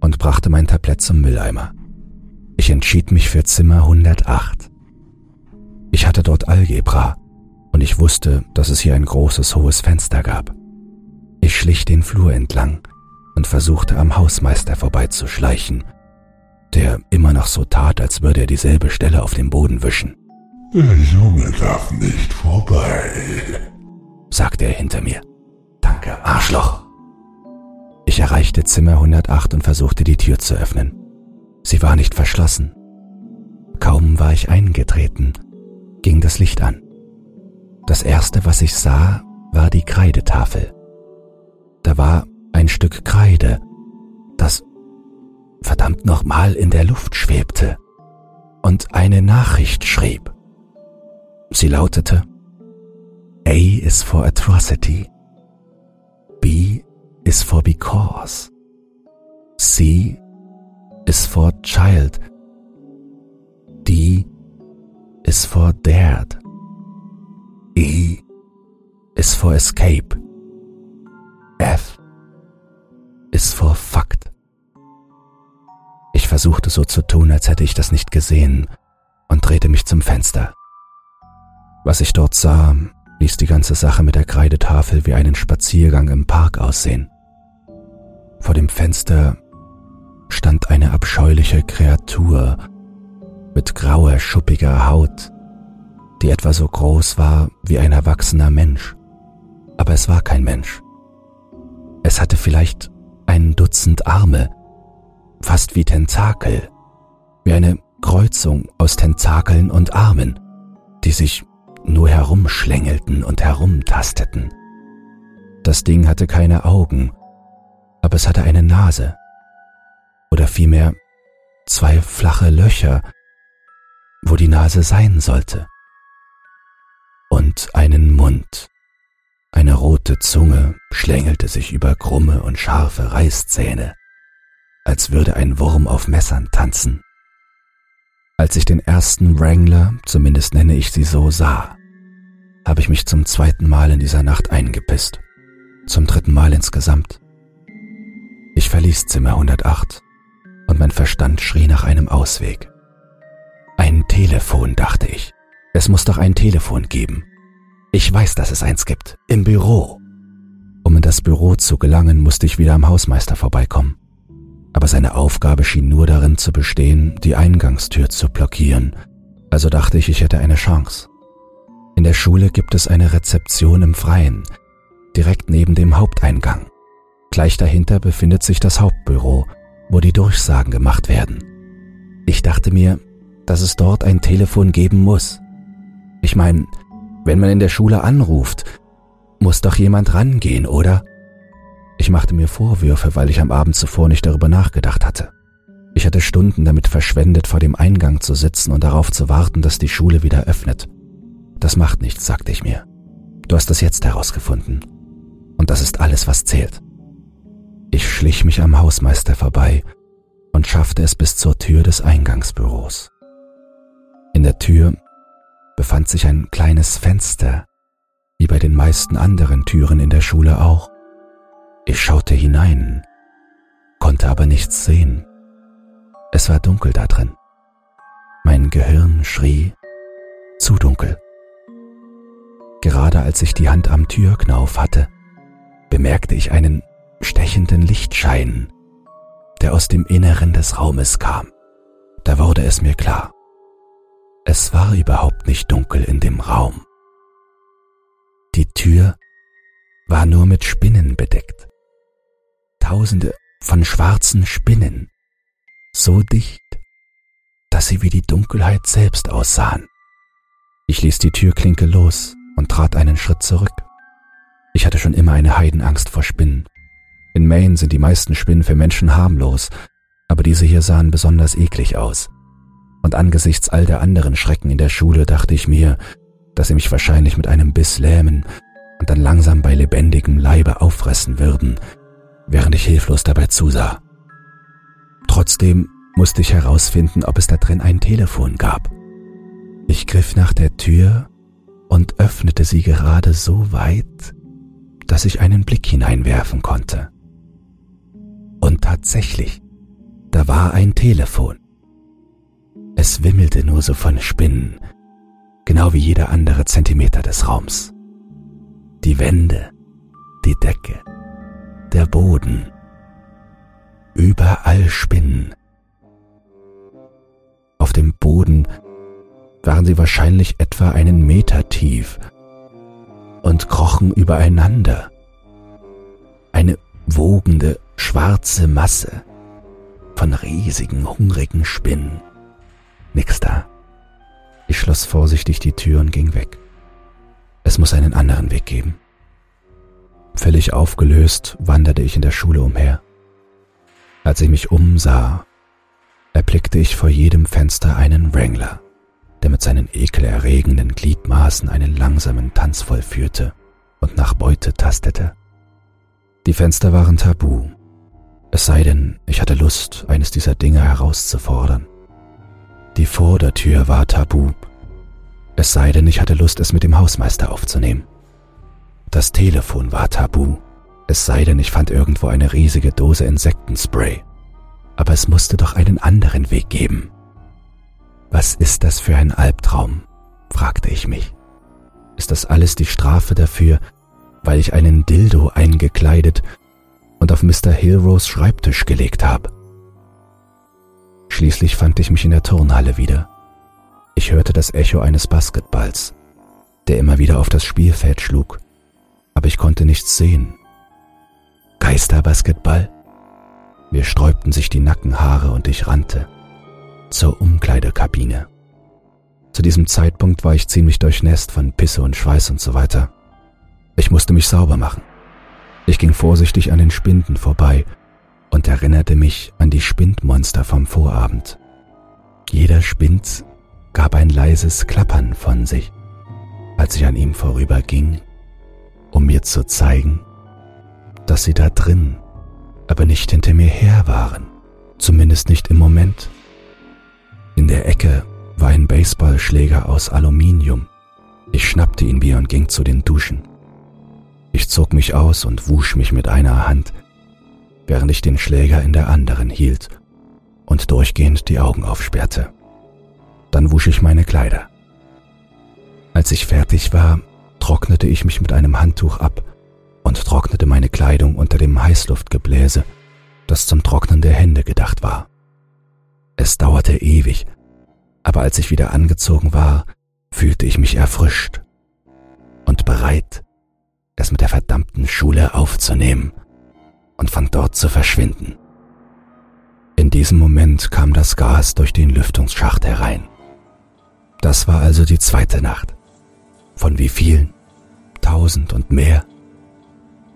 und brachte mein Tablett zum Mülleimer. Ich entschied mich für Zimmer 108. Ich hatte dort Algebra, und ich wusste, dass es hier ein großes, hohes Fenster gab. Ich schlich den Flur entlang und versuchte am Hausmeister vorbeizuschleichen, der immer noch so tat, als würde er dieselbe Stelle auf dem Boden wischen. Der Junge darf nicht vorbei, sagte er hinter mir. Danke, Arschloch. Ich erreichte Zimmer 108 und versuchte die Tür zu öffnen. Sie war nicht verschlossen. Kaum war ich eingetreten, ging das Licht an. Das erste, was ich sah, war die Kreidetafel. Da war ein Stück Kreide, das verdammt nochmal in der Luft schwebte und eine Nachricht schrieb. Sie lautete A is for atrocity, B is for because, C is for child, D is for dared, E is for escape, F is for fucked. Ich versuchte so zu tun, als hätte ich das nicht gesehen und drehte mich zum Fenster. Was ich dort sah, ließ die ganze Sache mit der Kreidetafel wie einen Spaziergang im Park aussehen. Vor dem Fenster stand eine abscheuliche Kreatur mit grauer, schuppiger Haut, die etwa so groß war wie ein erwachsener Mensch. Aber es war kein Mensch. Es hatte vielleicht ein Dutzend Arme, fast wie Tentakel, wie eine Kreuzung aus Tentakeln und Armen, die sich nur herumschlängelten und herumtasteten. Das Ding hatte keine Augen, aber es hatte eine Nase. Oder vielmehr zwei flache Löcher, wo die Nase sein sollte. Und einen Mund. Eine rote Zunge schlängelte sich über krumme und scharfe Reißzähne, als würde ein Wurm auf Messern tanzen. Als ich den ersten Wrangler, zumindest nenne ich sie so, sah, habe ich mich zum zweiten Mal in dieser Nacht eingepisst. Zum dritten Mal insgesamt. Ich verließ Zimmer 108 und mein Verstand schrie nach einem Ausweg. Ein Telefon, dachte ich. Es muss doch ein Telefon geben. Ich weiß, dass es eins gibt. Im Büro. Um in das Büro zu gelangen, musste ich wieder am Hausmeister vorbeikommen. Aber seine Aufgabe schien nur darin zu bestehen, die Eingangstür zu blockieren. Also dachte ich, ich hätte eine Chance. In der Schule gibt es eine Rezeption im Freien, direkt neben dem Haupteingang. Gleich dahinter befindet sich das Hauptbüro, wo die Durchsagen gemacht werden. Ich dachte mir, dass es dort ein Telefon geben muss. Ich meine, wenn man in der Schule anruft, muss doch jemand rangehen, oder? Ich machte mir Vorwürfe, weil ich am Abend zuvor nicht darüber nachgedacht hatte. Ich hatte Stunden damit verschwendet, vor dem Eingang zu sitzen und darauf zu warten, dass die Schule wieder öffnet. Das macht nichts, sagte ich mir. Du hast es jetzt herausgefunden. Und das ist alles, was zählt. Ich schlich mich am Hausmeister vorbei und schaffte es bis zur Tür des Eingangsbüros. In der Tür befand sich ein kleines Fenster, wie bei den meisten anderen Türen in der Schule auch. Ich schaute hinein, konnte aber nichts sehen. Es war dunkel da drin. Mein Gehirn schrie, zu dunkel. Gerade als ich die Hand am Türknauf hatte, bemerkte ich einen stechenden Lichtschein, der aus dem Inneren des Raumes kam. Da wurde es mir klar. Es war überhaupt nicht dunkel in dem Raum. Die Tür war nur mit Spinnen bedeckt. Tausende von schwarzen Spinnen, so dicht, dass sie wie die Dunkelheit selbst aussahen. Ich ließ die Türklinke los und trat einen Schritt zurück. Ich hatte schon immer eine Heidenangst vor Spinnen. In Maine sind die meisten Spinnen für Menschen harmlos, aber diese hier sahen besonders eklig aus. Und angesichts all der anderen Schrecken in der Schule dachte ich mir, dass sie mich wahrscheinlich mit einem Biss lähmen und dann langsam bei lebendigem Leibe auffressen würden, während ich hilflos dabei zusah. Trotzdem musste ich herausfinden, ob es da drin ein Telefon gab. Ich griff nach der Tür und öffnete sie gerade so weit, dass ich einen Blick hineinwerfen konnte. Und tatsächlich, da war ein Telefon. Es wimmelte nur so von Spinnen, genau wie jeder andere Zentimeter des Raums. Die Wände, die Decke, der Boden, überall Spinnen. Auf dem Boden waren sie wahrscheinlich etwa einen Meter tief und krochen übereinander. Eine wogende, schwarze Masse, von riesigen, hungrigen Spinnen. Nix da. Ich schloss vorsichtig die Tür und ging weg. Es muss einen anderen Weg geben. Völlig aufgelöst wanderte ich in der Schule umher. Als ich mich umsah, erblickte ich vor jedem Fenster einen Wrangler, der mit seinen ekelerregenden Gliedmaßen einen langsamen Tanz vollführte und nach Beute tastete. Die Fenster waren tabu, es sei denn, ich hatte Lust, eines dieser Dinge herauszufordern. Die Vordertür war tabu, es sei denn, ich hatte Lust, es mit dem Hausmeister aufzunehmen. Das Telefon war tabu, es sei denn, ich fand irgendwo eine riesige Dose Insektenspray. Aber es musste doch einen anderen Weg geben. Was ist das für ein Albtraum? fragte ich mich. Ist das alles die Strafe dafür, weil ich einen Dildo eingekleidet und auf Mr. Hilros Schreibtisch gelegt habe? Schließlich fand ich mich in der Turnhalle wieder. Ich hörte das Echo eines Basketballs, der immer wieder auf das Spielfeld schlug, aber ich konnte nichts sehen. Geisterbasketball? Mir sträubten sich die Nackenhaare und ich rannte zur Umkleidekabine. Zu diesem Zeitpunkt war ich ziemlich durchnässt von Pisse und Schweiß und so weiter. Ich musste mich sauber machen. Ich ging vorsichtig an den Spinden vorbei und erinnerte mich an die Spindmonster vom Vorabend. Jeder Spind gab ein leises Klappern von sich, als ich an ihm vorüberging, um mir zu zeigen, dass sie da drin, aber nicht hinter mir her waren, zumindest nicht im Moment. In der Ecke war ein Baseballschläger aus Aluminium. Ich schnappte ihn mir und ging zu den Duschen. Ich zog mich aus und wusch mich mit einer Hand, während ich den Schläger in der anderen hielt und durchgehend die Augen aufsperrte. Dann wusch ich meine Kleider. Als ich fertig war, trocknete ich mich mit einem Handtuch ab und trocknete meine Kleidung unter dem Heißluftgebläse, das zum Trocknen der Hände gedacht war. Es dauerte ewig, aber als ich wieder angezogen war, fühlte ich mich erfrischt und bereit, es mit der verdammten Schule aufzunehmen und von dort zu verschwinden. In diesem Moment kam das Gas durch den Lüftungsschacht herein. Das war also die zweite Nacht. Von wie vielen? Tausend und mehr?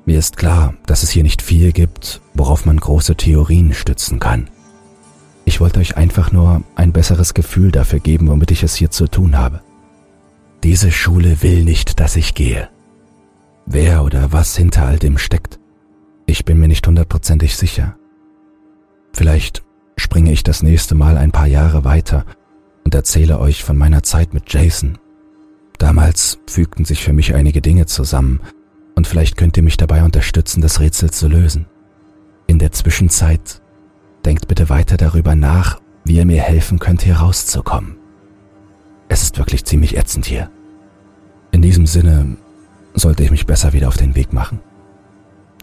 Mir ist klar, dass es hier nicht viel gibt, worauf man große Theorien stützen kann. Ich wollte euch einfach nur ein besseres Gefühl dafür geben, womit ich es hier zu tun habe. Diese Schule will nicht, dass ich gehe. Wer oder was hinter all dem steckt, ich bin mir nicht hundertprozentig sicher. Vielleicht springe ich das nächste Mal ein paar Jahre weiter und erzähle euch von meiner Zeit mit Jason. Damals fügten sich für mich einige Dinge zusammen und vielleicht könnt ihr mich dabei unterstützen, das Rätsel zu lösen. In der Zwischenzeit denkt bitte weiter darüber nach, wie ihr mir helfen könnt, hier rauszukommen. Es ist wirklich ziemlich ätzend hier. In diesem Sinne sollte ich mich besser wieder auf den Weg machen.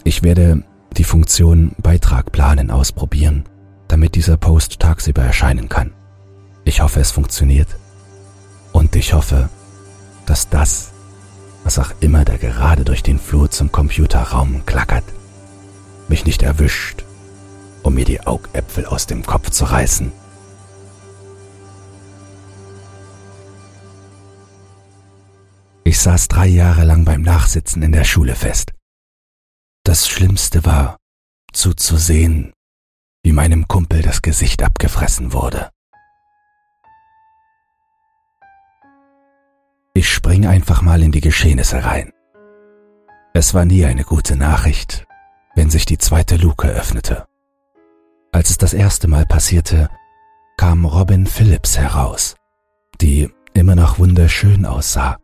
Ich werde die Funktion Beitrag planen ausprobieren, damit dieser Post tagsüber erscheinen kann. Ich hoffe, es funktioniert. Und ich hoffe, dass das, was auch immer da gerade durch den Flur zum Computerraum klackert, mich nicht erwischt, um mir die Augäpfel aus dem Kopf zu reißen. Ich saß drei Jahre lang beim Nachsitzen in der Schule fest. Das Schlimmste war, zuzusehen, wie meinem Kumpel das Gesicht abgefressen wurde. Ich spring einfach mal in die Geschehnisse rein. Es war nie eine gute Nachricht, wenn sich die zweite Luke öffnete. Als es das erste Mal passierte, kam Robin Phillips heraus, die immer noch wunderschön aussah,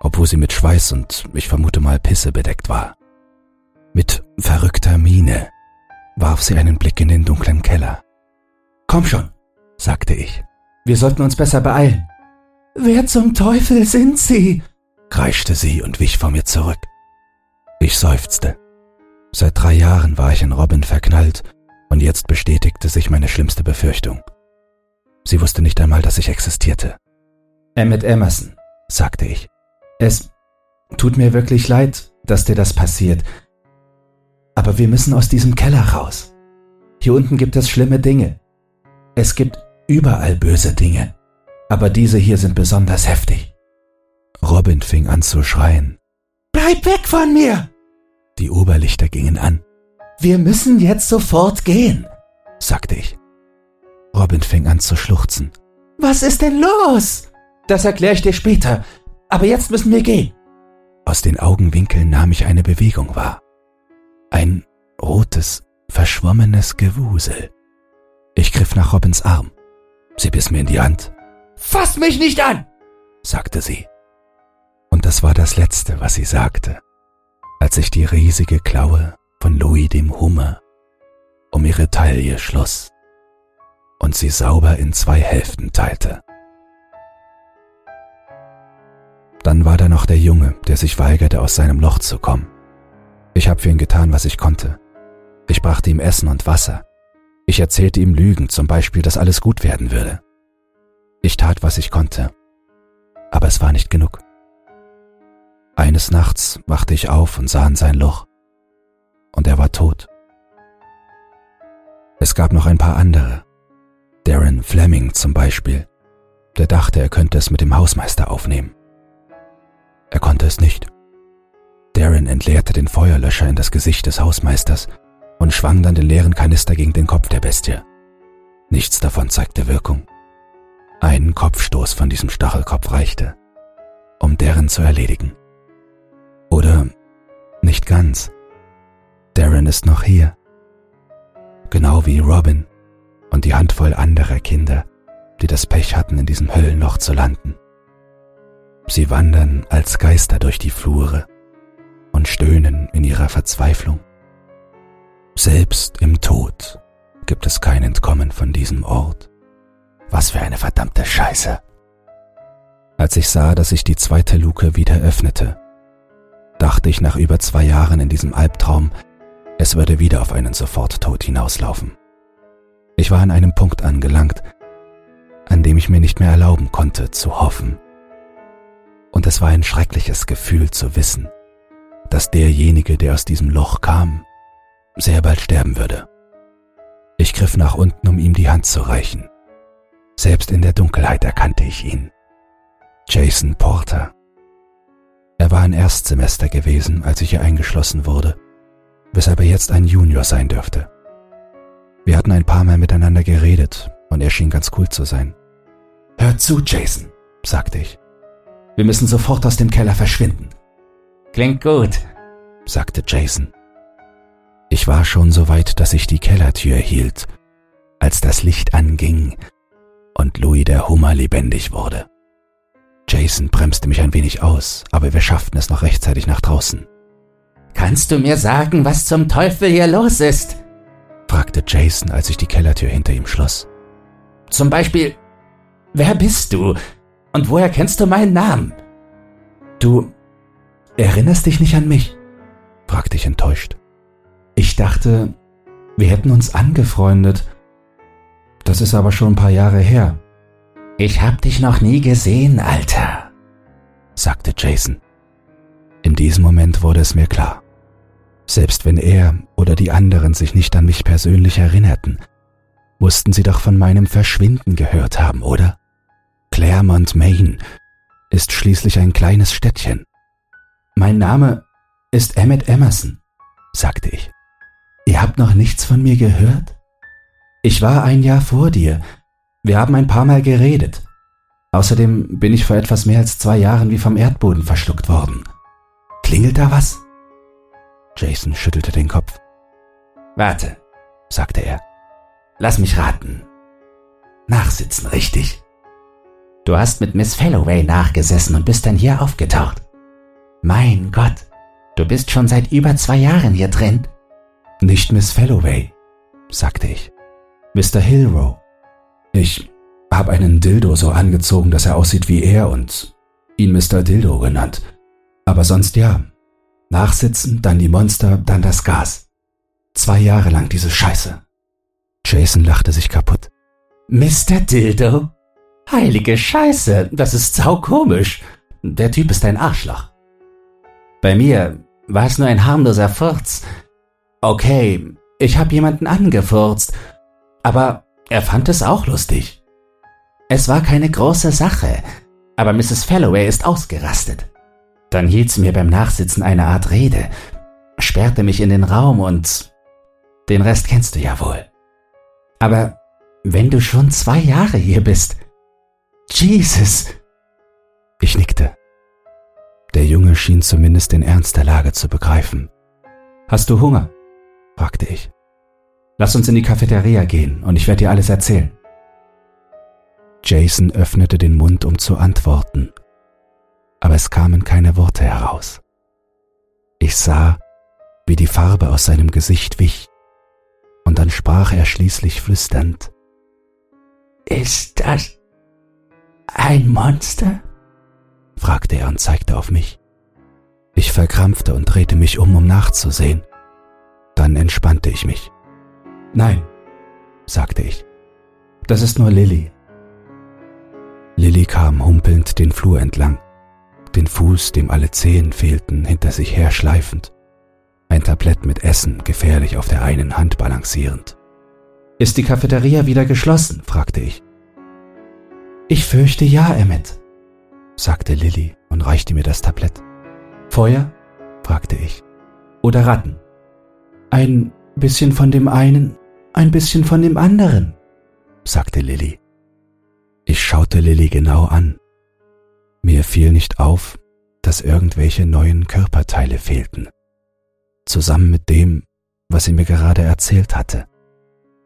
obwohl sie mit Schweiß und ich vermute mal Pisse bedeckt war. Mit verrückter Miene warf sie einen Blick in den dunklen Keller. Komm schon, sagte ich. Wir sollten uns besser beeilen. Wer zum Teufel sind Sie? kreischte sie und wich vor mir zurück. Ich seufzte. Seit drei Jahren war ich in Robin verknallt und jetzt bestätigte sich meine schlimmste Befürchtung. Sie wusste nicht einmal, dass ich existierte. Emmett Emerson, sagte ich. Es tut mir wirklich leid, dass dir das passiert. Aber wir müssen aus diesem Keller raus. Hier unten gibt es schlimme Dinge. Es gibt überall böse Dinge. Aber diese hier sind besonders heftig. Robin fing an zu schreien. Bleib weg von mir! Die Oberlichter gingen an. Wir müssen jetzt sofort gehen, sagte ich. Robin fing an zu schluchzen. Was ist denn los? Das erkläre ich dir später. Aber jetzt müssen wir gehen. Aus den Augenwinkeln nahm ich eine Bewegung wahr. Ein rotes, verschwommenes Gewusel. Ich griff nach Robins Arm. Sie biss mir in die Hand. Fass mich nicht an, sagte sie. Und das war das Letzte, was sie sagte, als sich die riesige Klaue von Louis dem Hummer um ihre Taille schloss und sie sauber in zwei Hälften teilte. Dann war da noch der Junge, der sich weigerte, aus seinem Loch zu kommen. Ich habe für ihn getan, was ich konnte. Ich brachte ihm Essen und Wasser. Ich erzählte ihm Lügen, zum Beispiel, dass alles gut werden würde. Ich tat, was ich konnte. Aber es war nicht genug. Eines Nachts wachte ich auf und sah in sein Loch. Und er war tot. Es gab noch ein paar andere. Darren Fleming zum Beispiel. Der dachte, er könnte es mit dem Hausmeister aufnehmen. Er konnte es nicht. Darren entleerte den Feuerlöscher in das Gesicht des Hausmeisters und schwang dann den leeren Kanister gegen den Kopf der Bestie. Nichts davon zeigte Wirkung. Ein Kopfstoß von diesem Stachelkopf reichte, um Darren zu erledigen. Oder nicht ganz. Darren ist noch hier. Genau wie Robin und die Handvoll anderer Kinder, die das Pech hatten, in diesem Höllenloch zu landen. Sie wandern als Geister durch die Flure und stöhnen in ihrer Verzweiflung. Selbst im Tod gibt es kein Entkommen von diesem Ort. Was für eine verdammte Scheiße. Als ich sah, dass sich die zweite Luke wieder öffnete, dachte ich nach über zwei Jahren in diesem Albtraum, es würde wieder auf einen Soforttod hinauslaufen. Ich war an einem Punkt angelangt, an dem ich mir nicht mehr erlauben konnte zu hoffen. Und es war ein schreckliches Gefühl zu wissen, dass derjenige, der aus diesem Loch kam, sehr bald sterben würde. Ich griff nach unten, um ihm die Hand zu reichen. Selbst in der Dunkelheit erkannte ich ihn. Jason Porter. Er war ein Erstsemester gewesen, als ich hier eingeschlossen wurde, weshalb er jetzt ein Junior sein dürfte. Wir hatten ein paar Mal miteinander geredet und er schien ganz cool zu sein. Hör zu, Jason, sagte ich. Wir müssen sofort aus dem Keller verschwinden. Klingt gut, sagte Jason. Ich war schon so weit, dass ich die Kellertür hielt, als das Licht anging und Louis der Hummer lebendig wurde. Jason bremste mich ein wenig aus, aber wir schafften es noch rechtzeitig nach draußen. Kannst du mir sagen, was zum Teufel hier los ist? fragte Jason, als ich die Kellertür hinter ihm schloss. Zum Beispiel, wer bist du und woher kennst du meinen Namen? Du erinnerst dich nicht an mich? fragte ich enttäuscht. Ich dachte, wir hätten uns angefreundet das ist aber schon ein paar Jahre her. Ich hab dich noch nie gesehen, Alter, sagte Jason. In diesem Moment wurde es mir klar. Selbst wenn er oder die anderen sich nicht an mich persönlich erinnerten, mussten sie doch von meinem Verschwinden gehört haben, oder? Claremont, Maine ist schließlich ein kleines Städtchen. Mein Name ist Emmett Emerson, sagte ich. Ihr habt noch nichts von mir gehört? Ich war ein Jahr vor dir. Wir haben ein paar Mal geredet. Außerdem bin ich vor etwas mehr als zwei Jahren wie vom Erdboden verschluckt worden. Klingelt da was? Jason schüttelte den Kopf. Warte, sagte er. Lass mich raten. Nachsitzen, richtig? Du hast mit Miss Falloway nachgesessen und bist dann hier aufgetaucht. Mein Gott, du bist schon seit über zwei Jahren hier drin. Nicht Miss Falloway, sagte ich. Mr. Hillrow. Ich habe einen Dildo so angezogen, dass er aussieht wie er und ihn Mr. Dildo genannt. Aber sonst ja. Nachsitzen, dann die Monster, dann das Gas. Zwei Jahre lang diese Scheiße. Jason lachte sich kaputt. Mr. Dildo? Heilige Scheiße, das ist saukomisch. Der Typ ist ein Arschloch. Bei mir war es nur ein harmloser Furz. Okay, ich habe jemanden angefurzt, aber er fand es auch lustig. Es war keine große Sache, aber Mrs. Falloway ist ausgerastet. Dann hielt sie mir beim Nachsitzen eine Art Rede, sperrte mich in den Raum und den Rest kennst du ja wohl. Aber wenn du schon zwei Jahre hier bist, Jesus! Ich nickte. Der Junge schien zumindest den Ernst der Lage zu begreifen. Hast du Hunger? fragte ich. Lass uns in die Cafeteria gehen und ich werde dir alles erzählen. Jason öffnete den Mund, um zu antworten, aber es kamen keine Worte heraus. Ich sah, wie die Farbe aus seinem Gesicht wich, und dann sprach er schließlich flüsternd. Ist das ein Monster? fragte er und zeigte auf mich. Ich verkrampfte und drehte mich um, um nachzusehen. Dann entspannte ich mich. Nein, sagte ich. Das ist nur Lilly. Lilly kam humpelnd den Flur entlang, den Fuß, dem alle Zehen fehlten, hinter sich her schleifend, ein Tablett mit Essen gefährlich auf der einen Hand balancierend. Ist die Cafeteria wieder geschlossen? fragte ich. Ich fürchte ja, Emmet, sagte Lilly und reichte mir das Tablett. Feuer? fragte ich. Oder Ratten? Ein bisschen von dem einen, ein bisschen von dem anderen, sagte Lilly. Ich schaute Lilly genau an. Mir fiel nicht auf, dass irgendwelche neuen Körperteile fehlten. Zusammen mit dem, was sie mir gerade erzählt hatte,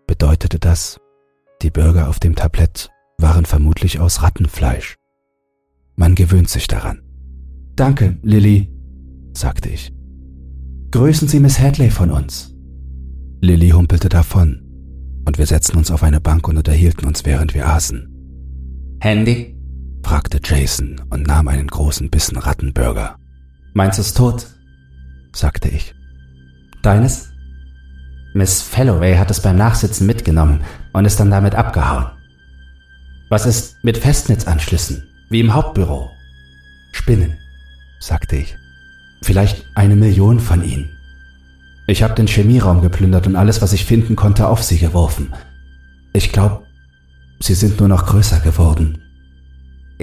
bedeutete das, die Bürger auf dem Tablett waren vermutlich aus Rattenfleisch. Man gewöhnt sich daran. Danke, Lilly, sagte ich. Grüßen Sie Miss Hadley von uns. Lilly humpelte davon, und wir setzten uns auf eine Bank und unterhielten uns, während wir aßen. Handy? Fragte Jason und nahm einen großen Bissen Rattenburger. Meins ist tot, sagte ich. Deines? Miss Falloway hat es beim Nachsitzen mitgenommen und ist dann damit abgehauen. Was ist mit Festnetzanschlüssen, wie im Hauptbüro? Spinnen, sagte ich. Vielleicht eine Million von ihnen. Ich habe den Chemieraum geplündert und alles, was ich finden konnte, auf sie geworfen. Ich glaube, sie sind nur noch größer geworden.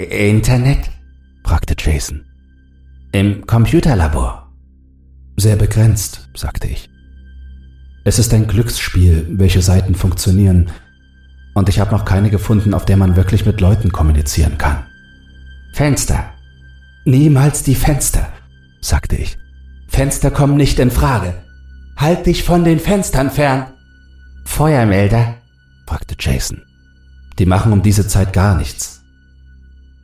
Internet? fragte Jason. Im Computerlabor? Sehr begrenzt, sagte ich. Es ist ein Glücksspiel, welche Seiten funktionieren, und ich habe noch keine gefunden, auf der man wirklich mit Leuten kommunizieren kann. Fenster. Niemals die Fenster, sagte ich. Fenster kommen nicht in Frage. Halt dich von den Fenstern fern. Feuermelder? fragte Jason. Die machen um diese Zeit gar nichts.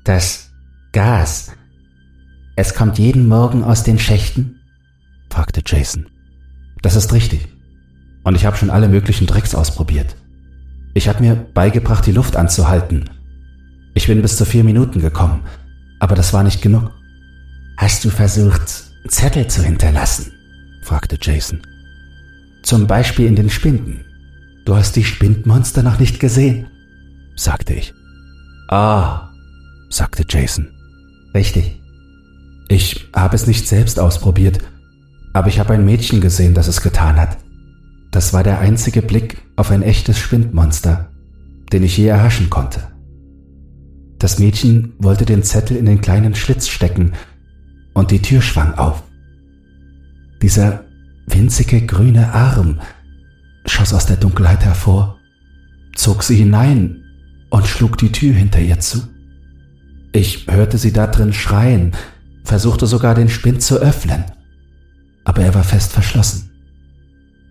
Das Gas. Es kommt jeden Morgen aus den Schächten? fragte Jason. Das ist richtig. Und ich habe schon alle möglichen Drecks ausprobiert. Ich habe mir beigebracht, die Luft anzuhalten. Ich bin bis zu vier Minuten gekommen, aber das war nicht genug. Hast du versucht, Zettel zu hinterlassen? fragte Jason. Zum Beispiel in den Spinden. Du hast die Spindmonster noch nicht gesehen, sagte ich. Ah, sagte Jason. Richtig. Ich habe es nicht selbst ausprobiert, aber ich habe ein Mädchen gesehen, das es getan hat. Das war der einzige Blick auf ein echtes Spindmonster, den ich je erhaschen konnte. Das Mädchen wollte den Zettel in den kleinen Schlitz stecken und die Tür schwang auf. Dieser winzige grüne Arm schoss aus der Dunkelheit hervor, zog sie hinein und schlug die Tür hinter ihr zu. Ich hörte sie da drin schreien, versuchte sogar den Spind zu öffnen, aber er war fest verschlossen.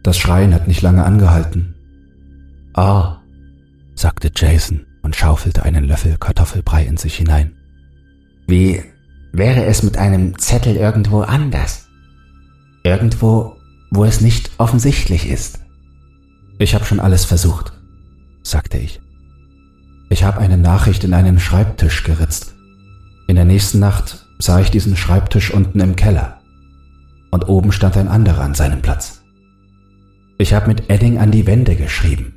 Das Schreien hat nicht lange angehalten. Ah, sagte Jason und schaufelte einen Löffel Kartoffelbrei in sich hinein. Wie wäre es mit einem Zettel irgendwo anders? Irgendwo, wo es nicht offensichtlich ist. Ich habe schon alles versucht, sagte ich. Ich habe eine Nachricht in einen Schreibtisch geritzt. In der nächsten Nacht sah ich diesen Schreibtisch unten im Keller. Und oben stand ein anderer an seinem Platz. Ich habe mit Edding an die Wände geschrieben.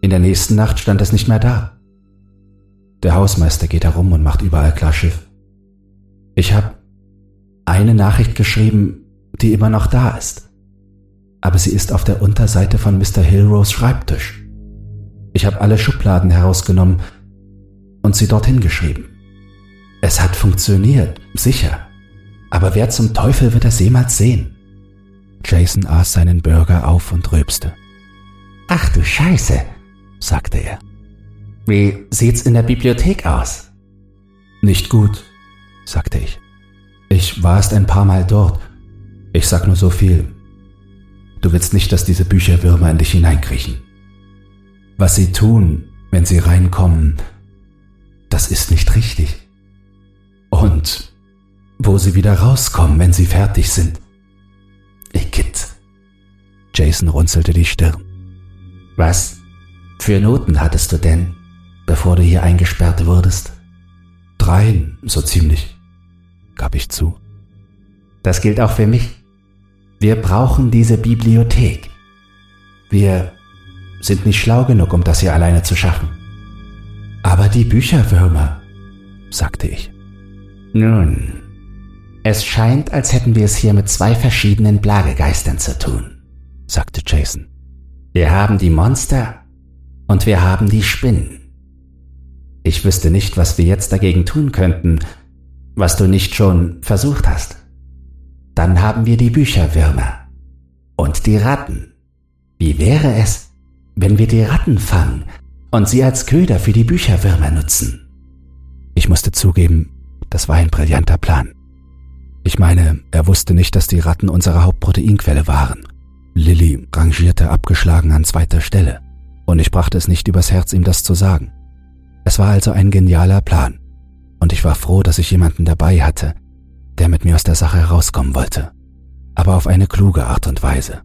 In der nächsten Nacht stand es nicht mehr da. Der Hausmeister geht herum und macht überall klar Schiff. Ich habe eine Nachricht geschrieben, die immer noch da ist. aber sie ist auf der Unterseite von Mr. Hilrose Schreibtisch. Ich habe alle Schubladen herausgenommen und sie dorthin geschrieben. Es hat funktioniert, sicher. Aber wer zum Teufel wird das jemals sehen? Jason aß seinen Burger auf und rülpste. Ach du Scheiße, sagte er. Wie sieht's in der Bibliothek aus? Nicht gut, sagte ich. Ich war erst ein paar Mal dort. Ich sag nur so viel. Du willst nicht, dass diese Bücherwürmer in dich hineinkriechen. Was sie tun, wenn sie reinkommen, das ist nicht richtig. Und wo sie wieder rauskommen, wenn sie fertig sind. Igitt. Jason runzelte die Stirn. Was für Noten hattest du denn, bevor du hier eingesperrt wurdest? Dreien, so ziemlich, gab ich zu. Das gilt auch für mich. Wir brauchen diese Bibliothek. Wir sind nicht schlau genug, um das hier alleine zu schaffen. Aber die Bücherwürmer, sagte ich. Nun, es scheint, als hätten wir es hier mit zwei verschiedenen Plagegeistern zu tun, sagte Jason. Wir haben die Monster und wir haben die Spinnen. Ich wüsste nicht, was wir jetzt dagegen tun könnten, was du nicht schon versucht hast. Dann haben wir die Bücherwürmer und die Ratten. Wie wäre es, wenn wir die Ratten fangen und sie als Köder für die Bücherwürmer nutzen? Ich musste zugeben, das war ein brillanter Plan. Ich meine, er wusste nicht, dass die Ratten unsere Hauptproteinquelle waren. Lilly rangierte abgeschlagen an zweiter Stelle, und ich brachte es nicht übers Herz, ihm das zu sagen. Es war also ein genialer Plan, und ich war froh, dass ich jemanden dabei hatte, der mit mir aus der Sache herauskommen wollte, aber auf eine kluge Art und Weise,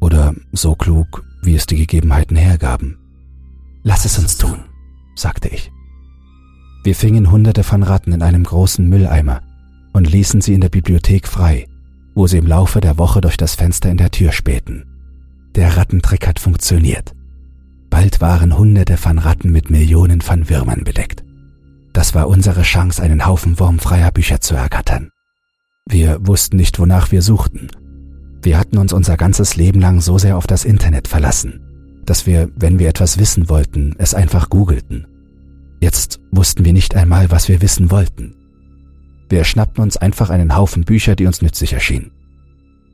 oder so klug, wie es die Gegebenheiten hergaben. Lass es uns tun, sagte ich. Wir fingen hunderte von Ratten in einem großen Mülleimer und ließen sie in der Bibliothek frei, wo sie im Laufe der Woche durch das Fenster in der Tür spähten. Der Rattentrick hat funktioniert. Bald waren hunderte von Ratten mit Millionen von Würmern bedeckt. Das war unsere Chance, einen Haufen wurmfreier Bücher zu ergattern. Wir wussten nicht, wonach wir suchten. Wir hatten uns unser ganzes Leben lang so sehr auf das Internet verlassen, dass wir, wenn wir etwas wissen wollten, es einfach googelten. Jetzt wussten wir nicht einmal, was wir wissen wollten. Wir schnappten uns einfach einen Haufen Bücher, die uns nützlich erschienen.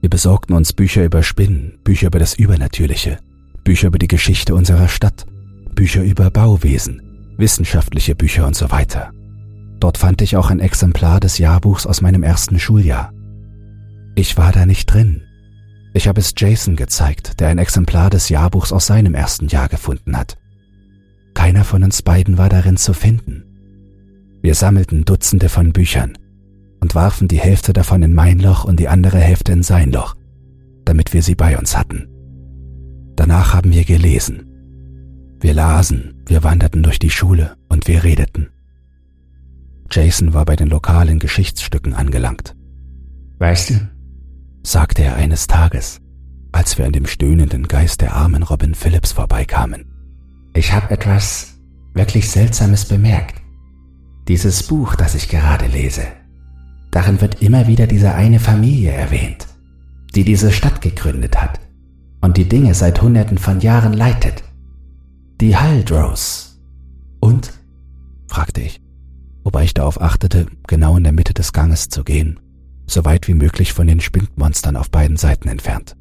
Wir besorgten uns Bücher über Spinnen, Bücher über das Übernatürliche, Bücher über die Geschichte unserer Stadt, Bücher über Bauwesen, wissenschaftliche Bücher und so weiter. Dort fand ich auch ein Exemplar des Jahrbuchs aus meinem ersten Schuljahr. Ich war da nicht drin. Ich habe es Jason gezeigt, der ein Exemplar des Jahrbuchs aus seinem ersten Jahr gefunden hat. Keiner von uns beiden war darin zu finden. Wir sammelten Dutzende von Büchern, und warfen die Hälfte davon in mein Loch und die andere Hälfte in sein Loch, damit wir sie bei uns hatten. Danach haben wir gelesen. Wir lasen, wir wanderten durch die Schule und wir redeten. Jason war bei den lokalen Geschichtsstücken angelangt. Weißt du, sagte er eines Tages, als wir an dem stöhnenden Geist der armen Robin Phillips vorbeikamen. Ich habe etwas wirklich Seltsames bemerkt. Dieses Buch, das ich gerade lese, Darin wird immer wieder diese eine Familie erwähnt, die diese Stadt gegründet hat und die Dinge seit Hunderten von Jahren leitet. Die Haldros. Und? fragte ich, wobei ich darauf achtete, genau in der Mitte des Ganges zu gehen, so weit wie möglich von den Spindmonstern auf beiden Seiten entfernt.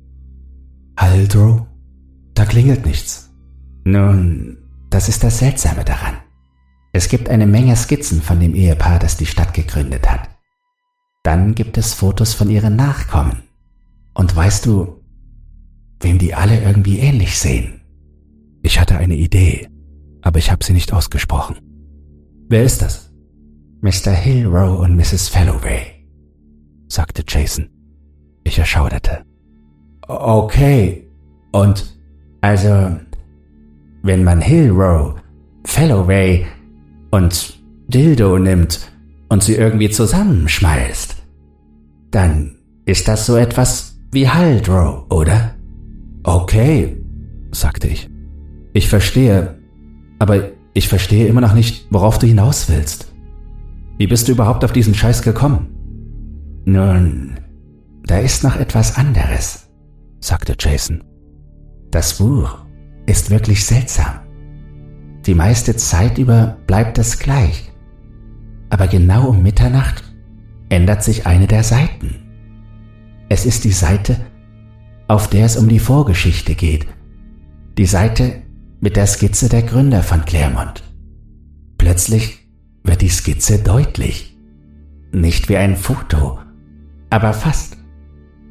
Haldro? Da klingelt nichts. Nun, das ist das Seltsame daran. Es gibt eine Menge Skizzen von dem Ehepaar, das die Stadt gegründet hat. Dann gibt es Fotos von ihren Nachkommen. Und weißt du, wem die alle irgendwie ähnlich sehen? Ich hatte eine Idee, aber ich habe sie nicht ausgesprochen. Wer ist das? Mr. Hillrow und Mrs. Falloway, sagte Jason. Ich erschauderte. Okay, und also, wenn man Hillrow, Falloway und Dildo nimmt und sie irgendwie zusammenschmeißt, dann ist das so etwas wie Haldro, oder? Okay, sagte ich. Ich verstehe, aber ich verstehe immer noch nicht, worauf du hinaus willst. Wie bist du überhaupt auf diesen Scheiß gekommen? Nun, da ist noch etwas anderes. sagte Jason. Das Buch ist wirklich seltsam. Die meiste Zeit über bleibt es gleich. Aber genau um Mitternacht ändert sich eine der Seiten. Es ist die Seite, auf der es um die Vorgeschichte geht. Die Seite mit der Skizze der Gründer von Claremont. Plötzlich wird die Skizze deutlich. Nicht wie ein Foto, aber fast.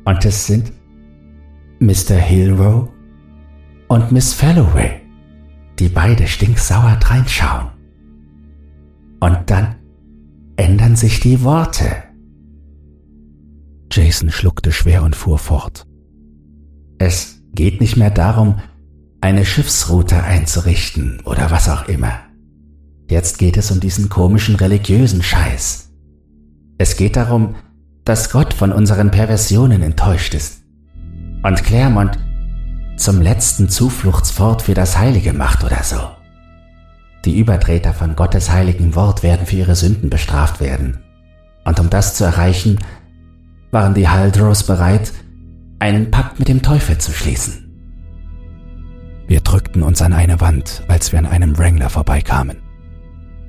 Und es sind Mr. Hillrow und Miss Falloway, die beide stinksauer reinschauen. Und dann ändern sich die Worte. Jason schluckte schwer und fuhr fort. Es geht nicht mehr darum, eine Schiffsroute einzurichten oder was auch immer. Jetzt geht es um diesen komischen religiösen Scheiß. Es geht darum, dass Gott von unseren Perversionen enttäuscht ist und Claremont zum letzten Zufluchtsfort für das Heilige macht oder so. Die Übertreter von Gottes heiligen Wort werden für ihre Sünden bestraft werden. Und um das zu erreichen, waren die Haldros bereit, einen Pakt mit dem Teufel zu schließen. Wir drückten uns an eine Wand, als wir an einem Wrangler vorbeikamen.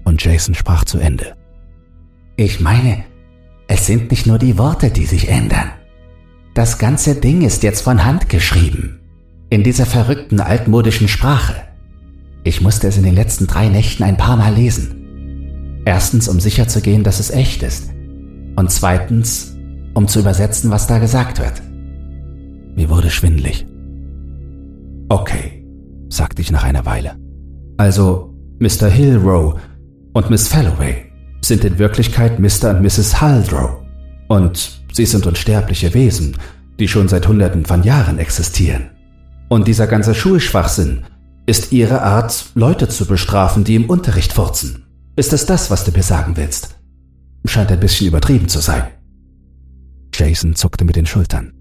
Und Jason sprach zu Ende. Ich meine, es sind nicht nur die Worte, die sich ändern. Das ganze Ding ist jetzt von Hand geschrieben. In dieser verrückten altmodischen Sprache. Ich musste es in den letzten drei Nächten ein paar Mal lesen. Erstens, um sicherzugehen, dass es echt ist. Und zweitens, um zu übersetzen, was da gesagt wird. Mir wurde schwindlig. Okay, sagte ich nach einer Weile. Also, Mr. Hillrow und Miss Falloway sind in Wirklichkeit Mr. und Mrs. Haldrow. Und sie sind unsterbliche Wesen, die schon seit Hunderten von Jahren existieren. Und dieser ganze Schulschwachsinn ist ihre Art, Leute zu bestrafen, die im Unterricht furzen. Ist es das, was du mir sagen willst? Scheint ein bisschen übertrieben zu sein. Jason zuckte mit den Schultern.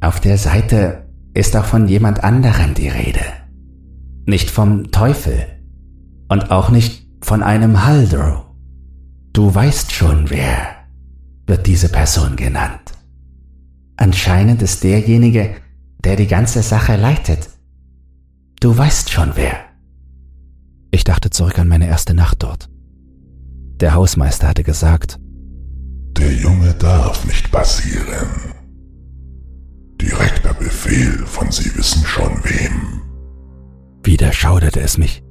Auf der Seite ist auch von jemand anderem die Rede. Nicht vom Teufel und auch nicht von einem Haldro. Du weißt schon, wer wird diese Person genannt. Anscheinend ist derjenige, der die ganze Sache leitet. Du weißt schon wer. Ich dachte zurück an meine erste Nacht dort. Der Hausmeister hatte gesagt, der Junge darf nicht passieren. Direkter Befehl von Sie wissen schon wem. Wieder schauderte es mich.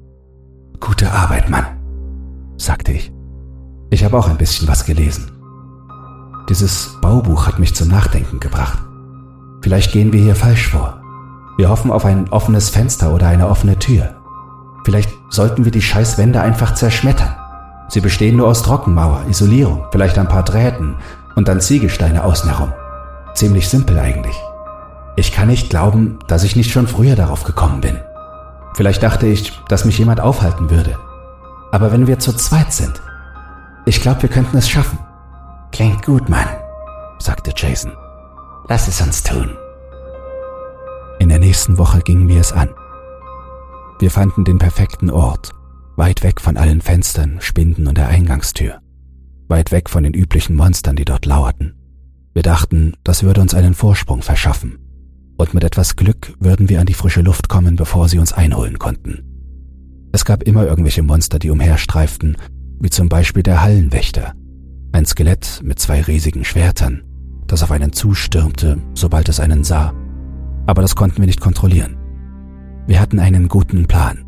Gute Arbeit, Mann, sagte ich. Ich habe auch ein bisschen was gelesen. Dieses Baubuch hat mich zum Nachdenken gebracht. Vielleicht gehen wir hier falsch vor. Wir hoffen auf ein offenes Fenster oder eine offene Tür. Vielleicht sollten wir die Scheißwände einfach zerschmettern. Sie bestehen nur aus Trockenmauer, Isolierung, vielleicht ein paar Drähten und dann Ziegelsteine außen herum. Ziemlich simpel eigentlich. Ich kann nicht glauben, dass ich nicht schon früher darauf gekommen bin. Vielleicht dachte ich, dass mich jemand aufhalten würde. Aber wenn wir zu zweit sind, ich glaube, wir könnten es schaffen. Klingt gut, Mann, sagte Jason. Lass es uns tun. In der nächsten Woche gingen wir es an. Wir fanden den perfekten Ort, weit weg von allen Fenstern, Spinden und der Eingangstür, weit weg von den üblichen Monstern, die dort lauerten. Wir dachten, das würde uns einen Vorsprung verschaffen und mit etwas Glück würden wir an die frische Luft kommen, bevor sie uns einholen konnten. Es gab immer irgendwelche Monster, die umherstreiften, wie zum Beispiel der Hallenwächter, ein Skelett mit zwei riesigen Schwertern, das auf einen zustürmte, sobald es einen sah. Aber das konnten wir nicht kontrollieren. Wir hatten einen guten Plan.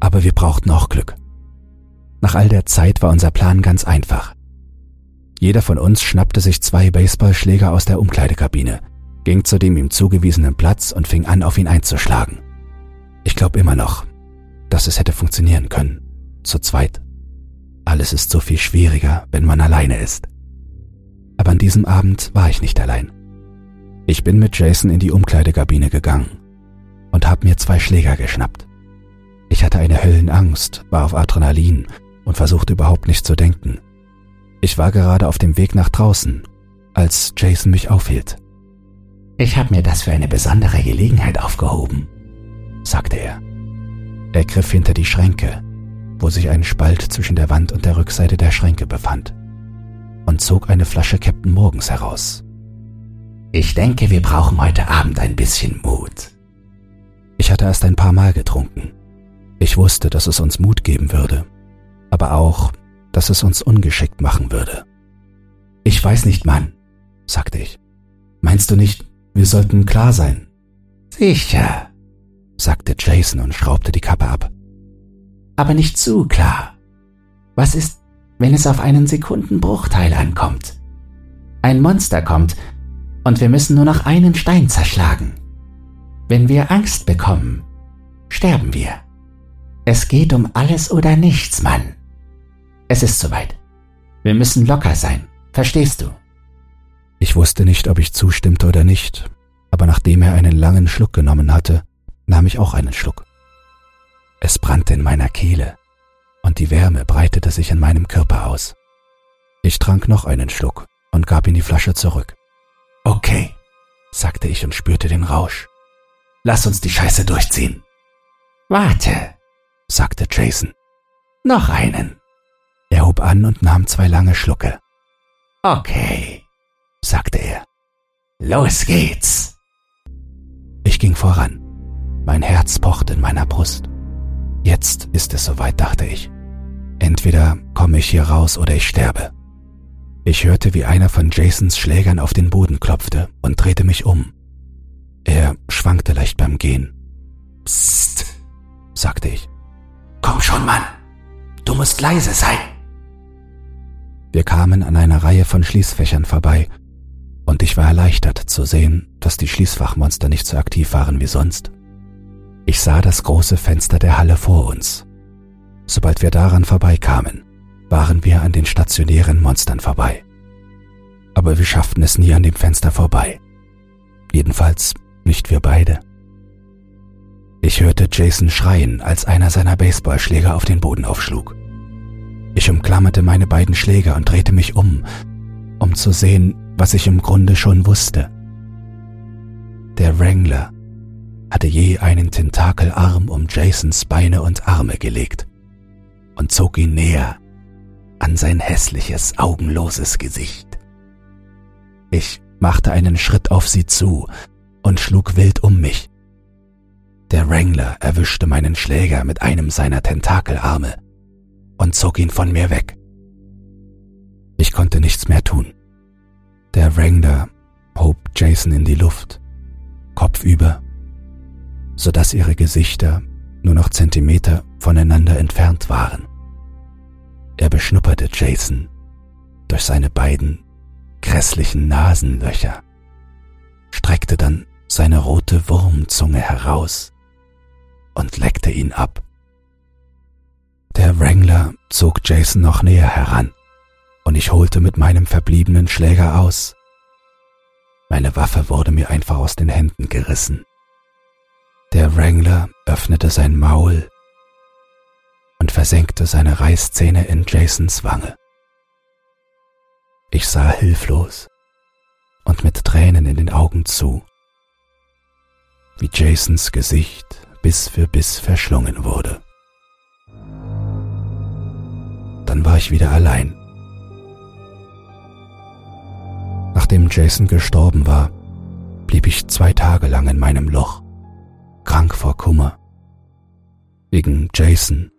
Aber wir brauchten auch Glück. Nach all der Zeit war unser Plan ganz einfach. Jeder von uns schnappte sich zwei Baseballschläger aus der Umkleidekabine – ging zu dem ihm zugewiesenen Platz und fing an, auf ihn einzuschlagen. Ich glaube immer noch, dass es hätte funktionieren können. Zu zweit. Alles ist so viel schwieriger, wenn man alleine ist. Aber an diesem Abend war ich nicht allein. Ich bin mit Jason in die Umkleidekabine gegangen und habe mir zwei Schläger geschnappt. Ich hatte eine Höllenangst, war auf Adrenalin und versuchte überhaupt nicht zu denken. Ich war gerade auf dem Weg nach draußen, als Jason mich aufhielt. Ich habe mir das für eine besondere Gelegenheit aufgehoben, sagte er. Er griff hinter die Schränke, wo sich ein Spalt zwischen der Wand und der Rückseite der Schränke befand, und zog eine Flasche Captain Morgens heraus. Ich denke, wir brauchen heute Abend ein bisschen Mut. Ich hatte erst ein paar Mal getrunken. Ich wusste, dass es uns Mut geben würde, aber auch, dass es uns ungeschickt machen würde. Ich weiß nicht, Mann, sagte ich. Meinst du nicht, wir sollten klar sein? Sicher, sagte Jason und schraubte die Kappe ab. Aber nicht zu klar. Was ist, wenn es auf einen Sekundenbruchteil ankommt? Ein Monster kommt und wir müssen nur noch einen Stein zerschlagen. Wenn wir Angst bekommen, sterben wir. Es geht um alles oder nichts, Mann. Es ist soweit. Wir müssen locker sein, verstehst du? Ich wusste nicht, ob ich zustimmte oder nicht, aber nachdem er einen langen Schluck genommen hatte, nahm ich auch einen Schluck. Es brannte in meiner Kehle und die Wärme breitete sich in meinem Körper aus. Ich trank noch einen Schluck und gab ihm die Flasche zurück. Okay, sagte ich und spürte den Rausch. Lass uns die Scheiße durchziehen. Warte, sagte Jason. Noch einen. Er hob an und nahm zwei lange Schlucke. Okay, sagte er. Los geht's. Ich ging voran. Mein Herz pochte in meiner Brust. Jetzt ist es soweit, dachte ich. Entweder komme ich hier raus oder ich sterbe. Ich hörte, wie einer von Jasons Schlägern auf den Boden klopfte und drehte mich um. Er schwankte leicht beim Gehen. Psst, sagte ich. Komm schon, Mann. Du musst leise sein. Wir kamen an einer Reihe von Schließfächern vorbei, und ich war erleichtert zu sehen, dass die Schließfachmonster nicht so aktiv waren wie sonst. Ich sah das große Fenster der Halle vor uns. Sobald wir daran vorbeikamen, waren wir an den stationären Monstern vorbei. Aber wir schafften es nie an dem Fenster vorbei. Jedenfalls nicht wir beide. Ich hörte Jason schreien, als einer seiner Baseballschläger auf den Boden aufschlug. Ich umklammerte meine beiden Schläger und drehte mich um, um zu sehen, was ich im Grunde schon wusste. Der Wrangler hatte je einen Tentakelarm um Jasons Beine und Arme gelegt und zog ihn näher an sein hässliches, augenloses Gesicht. Ich machte einen Schritt auf sie zu und schlug wild um mich. Der Wrangler erwischte meinen Schläger mit einem seiner Tentakelarme und zog ihn von mir weg. Ich konnte nichts mehr tun. Der Wrangler hob Jason in die Luft, kopfüber so dass ihre Gesichter nur noch Zentimeter voneinander entfernt waren. Er beschnupperte Jason durch seine beiden grässlichen Nasenlöcher, streckte dann seine rote Wurmzunge heraus und leckte ihn ab. Der Wrangler zog Jason noch näher heran und ich holte mit meinem verbliebenen Schläger aus. Meine Waffe wurde mir einfach aus den Händen gerissen. Der Wrangler öffnete sein Maul und versenkte seine Reißzähne in Jasons Wange. Ich sah hilflos und mit Tränen in den Augen zu, wie Jasons Gesicht Biss für Biss verschlungen wurde. Dann war ich wieder allein. Nachdem Jason gestorben war, blieb ich zwei Tage lang in meinem Loch krank vor Kummer. Wegen Jason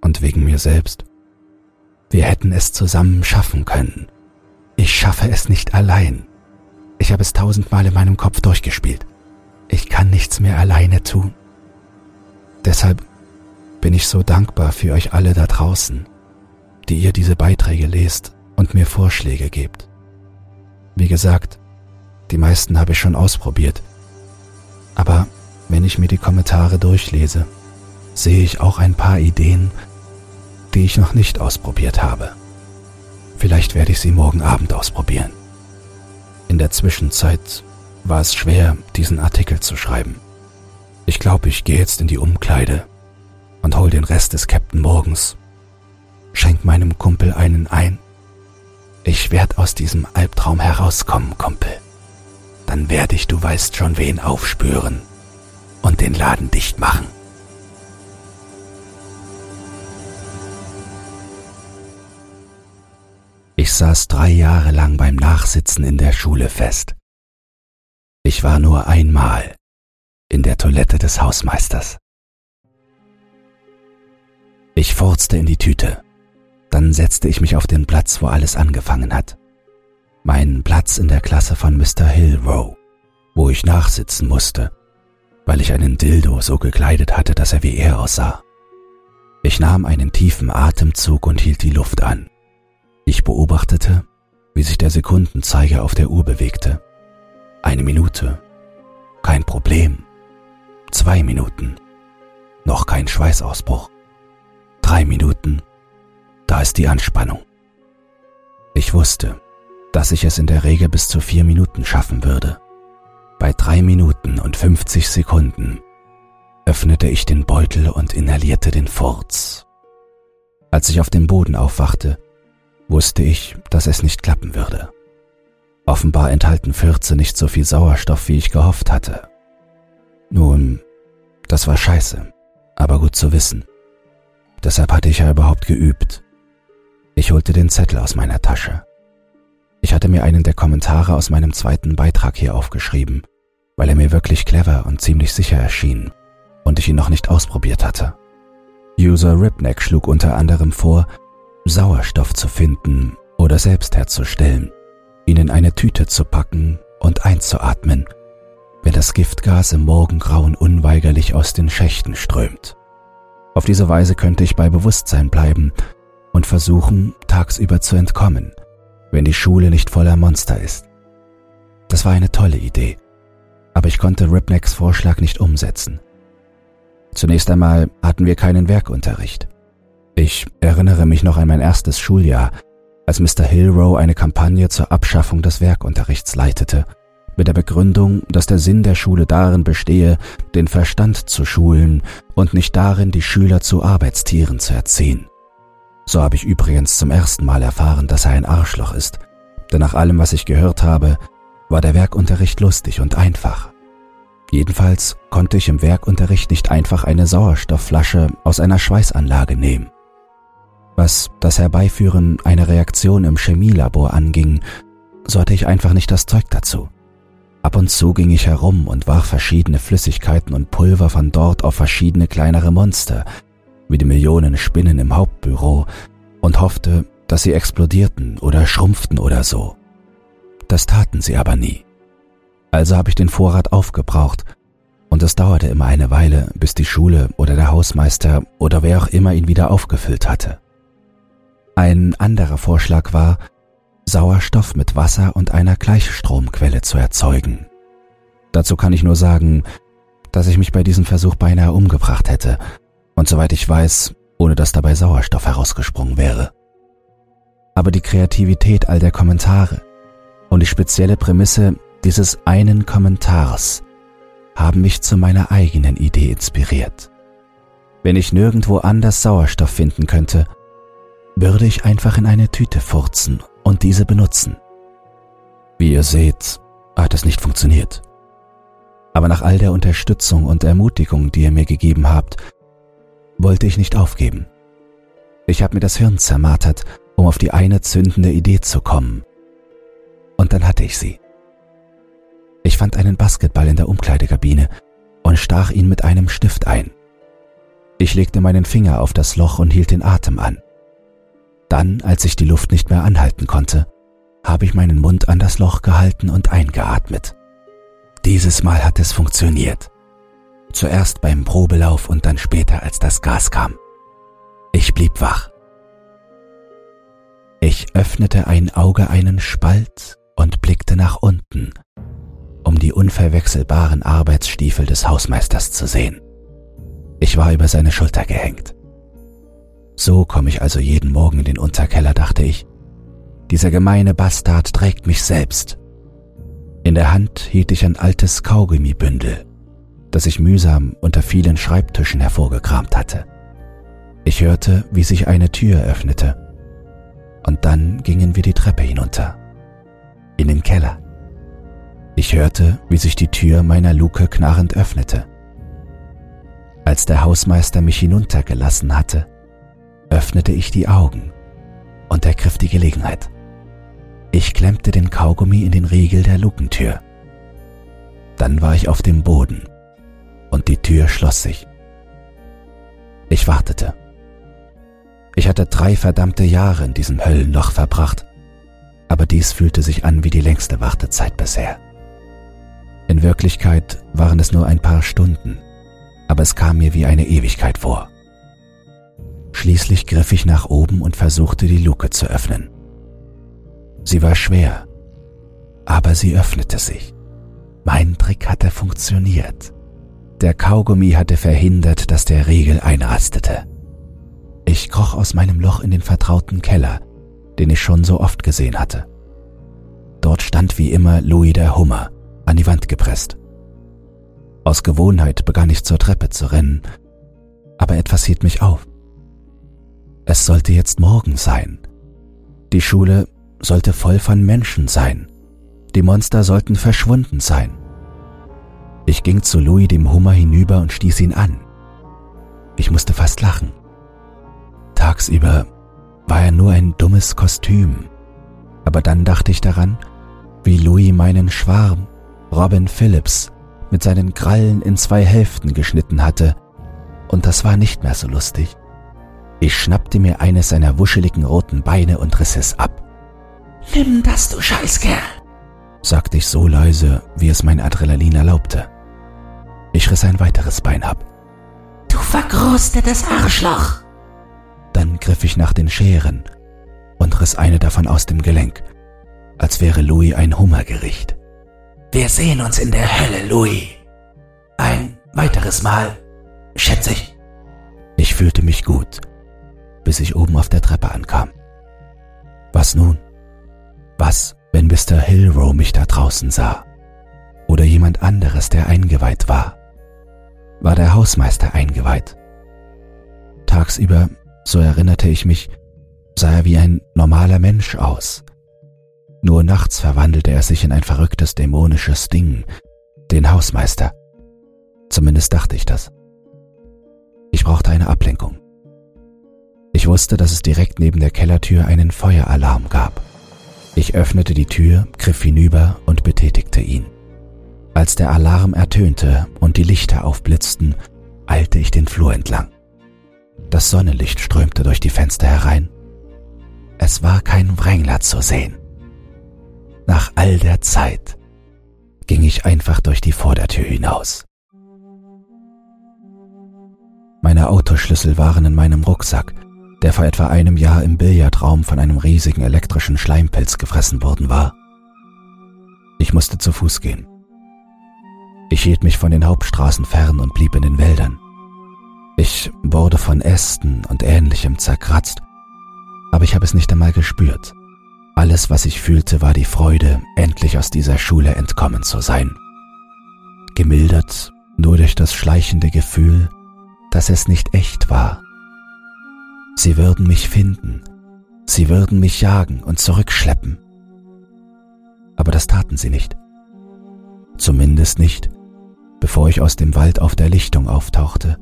und wegen mir selbst. Wir hätten es zusammen schaffen können. Ich schaffe es nicht allein. Ich habe es tausendmal in meinem Kopf durchgespielt. Ich kann nichts mehr alleine tun. Deshalb bin ich so dankbar für euch alle da draußen, die ihr diese Beiträge lest und mir Vorschläge gebt. Wie gesagt, die meisten habe ich schon ausprobiert. Aber wenn ich mir die Kommentare durchlese, sehe ich auch ein paar Ideen, die ich noch nicht ausprobiert habe. Vielleicht werde ich sie morgen Abend ausprobieren. In der Zwischenzeit war es schwer, diesen Artikel zu schreiben. Ich glaube, ich gehe jetzt in die Umkleide und hol den Rest des Captain morgens. Schenk meinem Kumpel einen ein. Ich werde aus diesem Albtraum herauskommen, Kumpel. Dann werde ich, du weißt schon wen, aufspüren und den Laden dicht machen. Ich saß drei Jahre lang beim Nachsitzen in der Schule fest. Ich war nur einmal in der Toilette des Hausmeisters. Ich furzte in die Tüte. Dann setzte ich mich auf den Platz, wo alles angefangen hat. Mein Platz in der Klasse von Mr. Hillrow, wo ich nachsitzen musste, weil ich einen Dildo so gekleidet hatte, dass er wie er aussah. Ich nahm einen tiefen Atemzug und hielt die Luft an. Ich beobachtete, wie sich der Sekundenzeiger auf der Uhr bewegte. Eine Minute. Kein Problem. Zwei Minuten. Noch kein Schweißausbruch. Drei Minuten. Da ist die Anspannung. Ich wusste, dass ich es in der Regel bis zu vier Minuten schaffen würde. Bei drei Minuten und 50 Sekunden öffnete ich den Beutel und inhalierte den Furz. Als ich auf dem Boden aufwachte, wusste ich, dass es nicht klappen würde. Offenbar enthalten Fürze nicht so viel Sauerstoff, wie ich gehofft hatte. Nun, das war scheiße, aber gut zu wissen. Deshalb hatte ich ja überhaupt geübt. Ich holte den Zettel aus meiner Tasche. Ich hatte mir einen der Kommentare aus meinem zweiten Beitrag hier aufgeschrieben, weil er mir wirklich clever und ziemlich sicher erschien und ich ihn noch nicht ausprobiert hatte. User Ripneck schlug unter anderem vor, Sauerstoff zu finden oder selbst herzustellen, ihn in eine Tüte zu packen und einzuatmen, wenn das Giftgas im Morgengrauen unweigerlich aus den Schächten strömt. Auf diese Weise könnte ich bei Bewusstsein bleiben und versuchen, tagsüber zu entkommen, wenn die Schule nicht voller Monster ist. Das war eine tolle Idee, aber ich konnte Ripnecks Vorschlag nicht umsetzen. Zunächst einmal hatten wir keinen Werkunterricht. Ich erinnere mich noch an mein erstes Schuljahr, als Mr. Hillrow eine Kampagne zur Abschaffung des Werkunterrichts leitete, mit der Begründung, dass der Sinn der Schule darin bestehe, den Verstand zu schulen und nicht darin, die Schüler zu Arbeitstieren zu erziehen. So habe ich übrigens zum ersten Mal erfahren, dass er ein Arschloch ist, denn nach allem, was ich gehört habe, war der Werkunterricht lustig und einfach. Jedenfalls konnte ich im Werkunterricht nicht einfach eine Sauerstoffflasche aus einer Schweißanlage nehmen. Was das Herbeiführen einer Reaktion im Chemielabor anging, so hatte ich einfach nicht das Zeug dazu. Ab und zu ging ich herum und warf verschiedene Flüssigkeiten und Pulver von dort auf verschiedene kleinere Monster, wie die Millionen Spinnen im Hauptbüro, und hoffte, dass sie explodierten oder schrumpften oder so. Das taten sie aber nie. Also habe ich den Vorrat aufgebraucht, und es dauerte immer eine Weile, bis die Schule oder der Hausmeister oder wer auch immer ihn wieder aufgefüllt hatte. Ein anderer Vorschlag war, Sauerstoff mit Wasser und einer Gleichstromquelle zu erzeugen. Dazu kann ich nur sagen, dass ich mich bei diesem Versuch beinahe umgebracht hätte, und soweit ich weiß, ohne dass dabei Sauerstoff herausgesprungen wäre. Aber die Kreativität all der Kommentare und die spezielle Prämisse, dieses einen Kommentars haben mich zu meiner eigenen Idee inspiriert. Wenn ich nirgendwo anders Sauerstoff finden könnte, würde ich einfach in eine Tüte furzen und diese benutzen. Wie ihr seht, hat es nicht funktioniert. Aber nach all der Unterstützung und Ermutigung, die ihr mir gegeben habt, wollte ich nicht aufgeben. Ich habe mir das Hirn zermartert, um auf die eine zündende Idee zu kommen. Und dann hatte ich sie. Ich fand einen Basketball in der Umkleidekabine und stach ihn mit einem Stift ein. Ich legte meinen Finger auf das Loch und hielt den Atem an. Dann, als ich die Luft nicht mehr anhalten konnte, habe ich meinen Mund an das Loch gehalten und eingeatmet. Dieses Mal hat es funktioniert. Zuerst beim Probelauf und dann später, als das Gas kam. Ich blieb wach. Ich öffnete ein Auge einen Spalt und blickte nach unten, um die unverwechselbaren Arbeitsstiefel des Hausmeisters zu sehen. Ich war über seine Schulter gehängt. So komme ich also jeden Morgen in den Unterkeller, dachte ich. Dieser gemeine Bastard trägt mich selbst. In der Hand hielt ich ein altes Kaugummibündel, das ich mühsam unter vielen Schreibtischen hervorgekramt hatte. Ich hörte, wie sich eine Tür öffnete, und dann gingen wir die Treppe hinunter, in den Keller. Ich hörte, wie sich die Tür meiner Luke knarrend öffnete. Als der Hausmeister mich hinuntergelassen hatte, öffnete ich die Augen und ergriff die Gelegenheit. Ich klemmte den Kaugummi in den Riegel der Lukentür. Dann war ich auf dem Boden und die Tür schloss sich. Ich wartete. Ich hatte drei verdammte Jahre in diesem Höllenloch verbracht, aber dies fühlte sich an wie die längste Wartezeit bisher. In Wirklichkeit waren es nur ein paar Stunden, aber es kam mir wie eine Ewigkeit vor. Schließlich griff ich nach oben und versuchte die Luke zu öffnen. Sie war schwer, aber sie öffnete sich. Mein Trick hatte funktioniert. Der Kaugummi hatte verhindert, dass der Riegel einrastete. Ich kroch aus meinem Loch in den vertrauten Keller, den ich schon so oft gesehen hatte. Dort stand wie immer Louis der Hummer, an die Wand gepresst. Aus Gewohnheit begann ich zur Treppe zu rennen, aber etwas hielt mich auf. Es sollte jetzt morgen sein. Die Schule sollte voll von Menschen sein. Die Monster sollten verschwunden sein. Ich ging zu Louis dem Hummer hinüber und stieß ihn an. Ich musste fast lachen. Tagsüber war er nur ein dummes Kostüm. Aber dann dachte ich daran, wie Louis meinen Schwarm, Robin Phillips, mit seinen Krallen in zwei Hälften geschnitten hatte, und das war nicht mehr so lustig. Ich schnappte mir eines seiner wuscheligen roten Beine und riss es ab. Nimm das, du Scheißkerl, sagte ich so leise, wie es mein Adrenalin erlaubte. Ich riss ein weiteres Bein ab. Du verkrustetes Arschloch! Dann griff ich nach den Scheren und riss eine davon aus dem Gelenk, als wäre Louis ein Hummergericht. Wir sehen uns in der Hölle, Louis. Ein weiteres Mal, schätze ich. Ich fühlte mich gut, bis ich oben auf der Treppe ankam. Was nun? Was, wenn Mr. Hillrow mich da draußen sah? Oder jemand anderes, der eingeweiht war? War der Hausmeister eingeweiht? Tagsüber, so erinnerte ich mich, sah er wie ein normaler Mensch aus. Nur nachts verwandelte er sich in ein verrücktes dämonisches Ding, den Hausmeister. Zumindest dachte ich das. Ich brauchte eine Ablenkung. Ich wusste, dass es direkt neben der Kellertür einen Feueralarm gab. Ich öffnete die Tür, griff hinüber und betätigte ihn. Als der Alarm ertönte und die Lichter aufblitzten, eilte ich den Flur entlang. Das Sonnenlicht strömte durch die Fenster herein. Es war kein Wrängler zu sehen. Nach all der Zeit ging ich einfach durch die Vordertür hinaus. Meine Autoschlüssel waren in meinem Rucksack der vor etwa einem Jahr im Billardraum von einem riesigen elektrischen Schleimpilz gefressen worden war. Ich musste zu Fuß gehen. Ich hielt mich von den Hauptstraßen fern und blieb in den Wäldern. Ich wurde von Ästen und ähnlichem zerkratzt, aber ich habe es nicht einmal gespürt. Alles, was ich fühlte, war die Freude, endlich aus dieser Schule entkommen zu sein. Gemildert nur durch das schleichende Gefühl, dass es nicht echt war Sie würden mich finden, sie würden mich jagen und zurückschleppen. Aber das taten sie nicht. Zumindest nicht, bevor ich aus dem Wald auf der Lichtung auftauchte,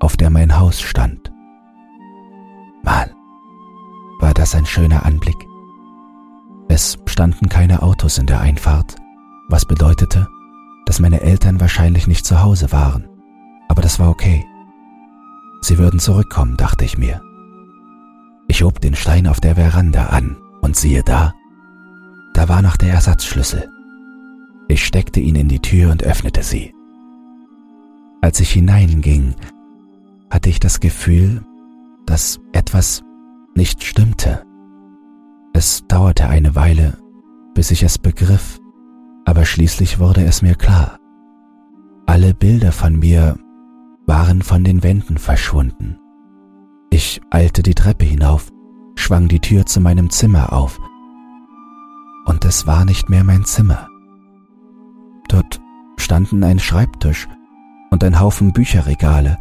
auf der mein Haus stand. Mann, war das ein schöner Anblick. Es standen keine Autos in der Einfahrt, was bedeutete, dass meine Eltern wahrscheinlich nicht zu Hause waren. Aber das war okay. Sie würden zurückkommen, dachte ich mir. Ich hob den Stein auf der Veranda an und siehe da, da war noch der Ersatzschlüssel. Ich steckte ihn in die Tür und öffnete sie. Als ich hineinging, hatte ich das Gefühl, dass etwas nicht stimmte. Es dauerte eine Weile, bis ich es begriff, aber schließlich wurde es mir klar. Alle Bilder von mir waren von den Wänden verschwunden. Ich eilte die Treppe hinauf, schwang die Tür zu meinem Zimmer auf. Und es war nicht mehr mein Zimmer. Dort standen ein Schreibtisch und ein Haufen Bücherregale,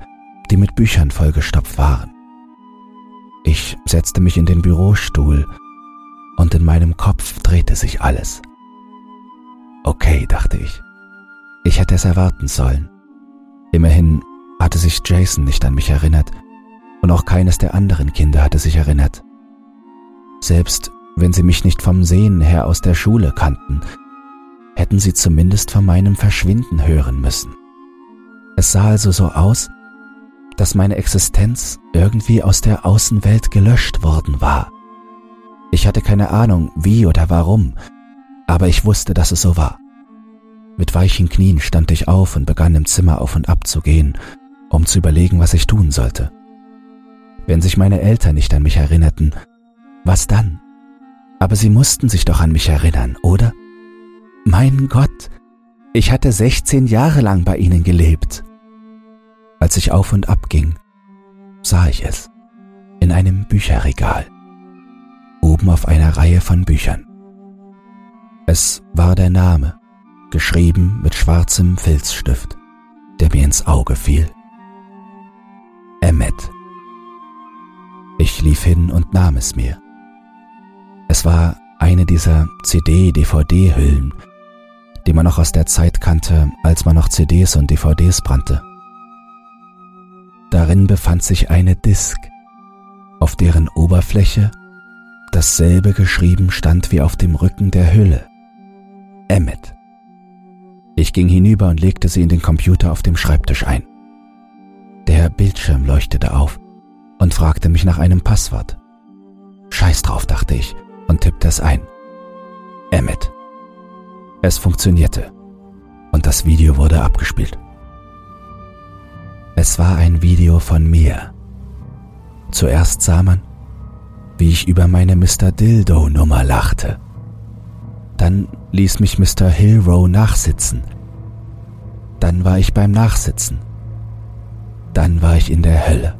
die mit Büchern vollgestopft waren. Ich setzte mich in den Bürostuhl und in meinem Kopf drehte sich alles. Okay, dachte ich. Ich hätte es erwarten sollen. Immerhin hatte sich Jason nicht an mich erinnert und auch keines der anderen Kinder hatte sich erinnert. Selbst wenn sie mich nicht vom Sehen her aus der Schule kannten, hätten sie zumindest von meinem Verschwinden hören müssen. Es sah also so aus, dass meine Existenz irgendwie aus der Außenwelt gelöscht worden war. Ich hatte keine Ahnung, wie oder warum, aber ich wusste, dass es so war. Mit weichen Knien stand ich auf und begann im Zimmer auf und ab zu gehen, um zu überlegen, was ich tun sollte. Wenn sich meine Eltern nicht an mich erinnerten, was dann? Aber sie mussten sich doch an mich erinnern, oder? Mein Gott, ich hatte 16 Jahre lang bei ihnen gelebt. Als ich auf und ab ging, sah ich es in einem Bücherregal, oben auf einer Reihe von Büchern. Es war der Name, geschrieben mit schwarzem Filzstift, der mir ins Auge fiel. Emmet. Ich lief hin und nahm es mir. Es war eine dieser CD-DVD-Hüllen, die man noch aus der Zeit kannte, als man noch CDs und DVDs brannte. Darin befand sich eine Disk, auf deren Oberfläche dasselbe geschrieben stand wie auf dem Rücken der Hülle. Emmet. Ich ging hinüber und legte sie in den Computer auf dem Schreibtisch ein. Der Bildschirm leuchtete auf und fragte mich nach einem Passwort. Scheiß drauf, dachte ich und tippte es ein. Emmet. Es funktionierte und das Video wurde abgespielt. Es war ein Video von mir. Zuerst sah man, wie ich über meine Mr. Dildo-Nummer lachte. Dann ließ mich Mr. Hillrow nachsitzen. Dann war ich beim Nachsitzen. Dann war ich in der Hölle.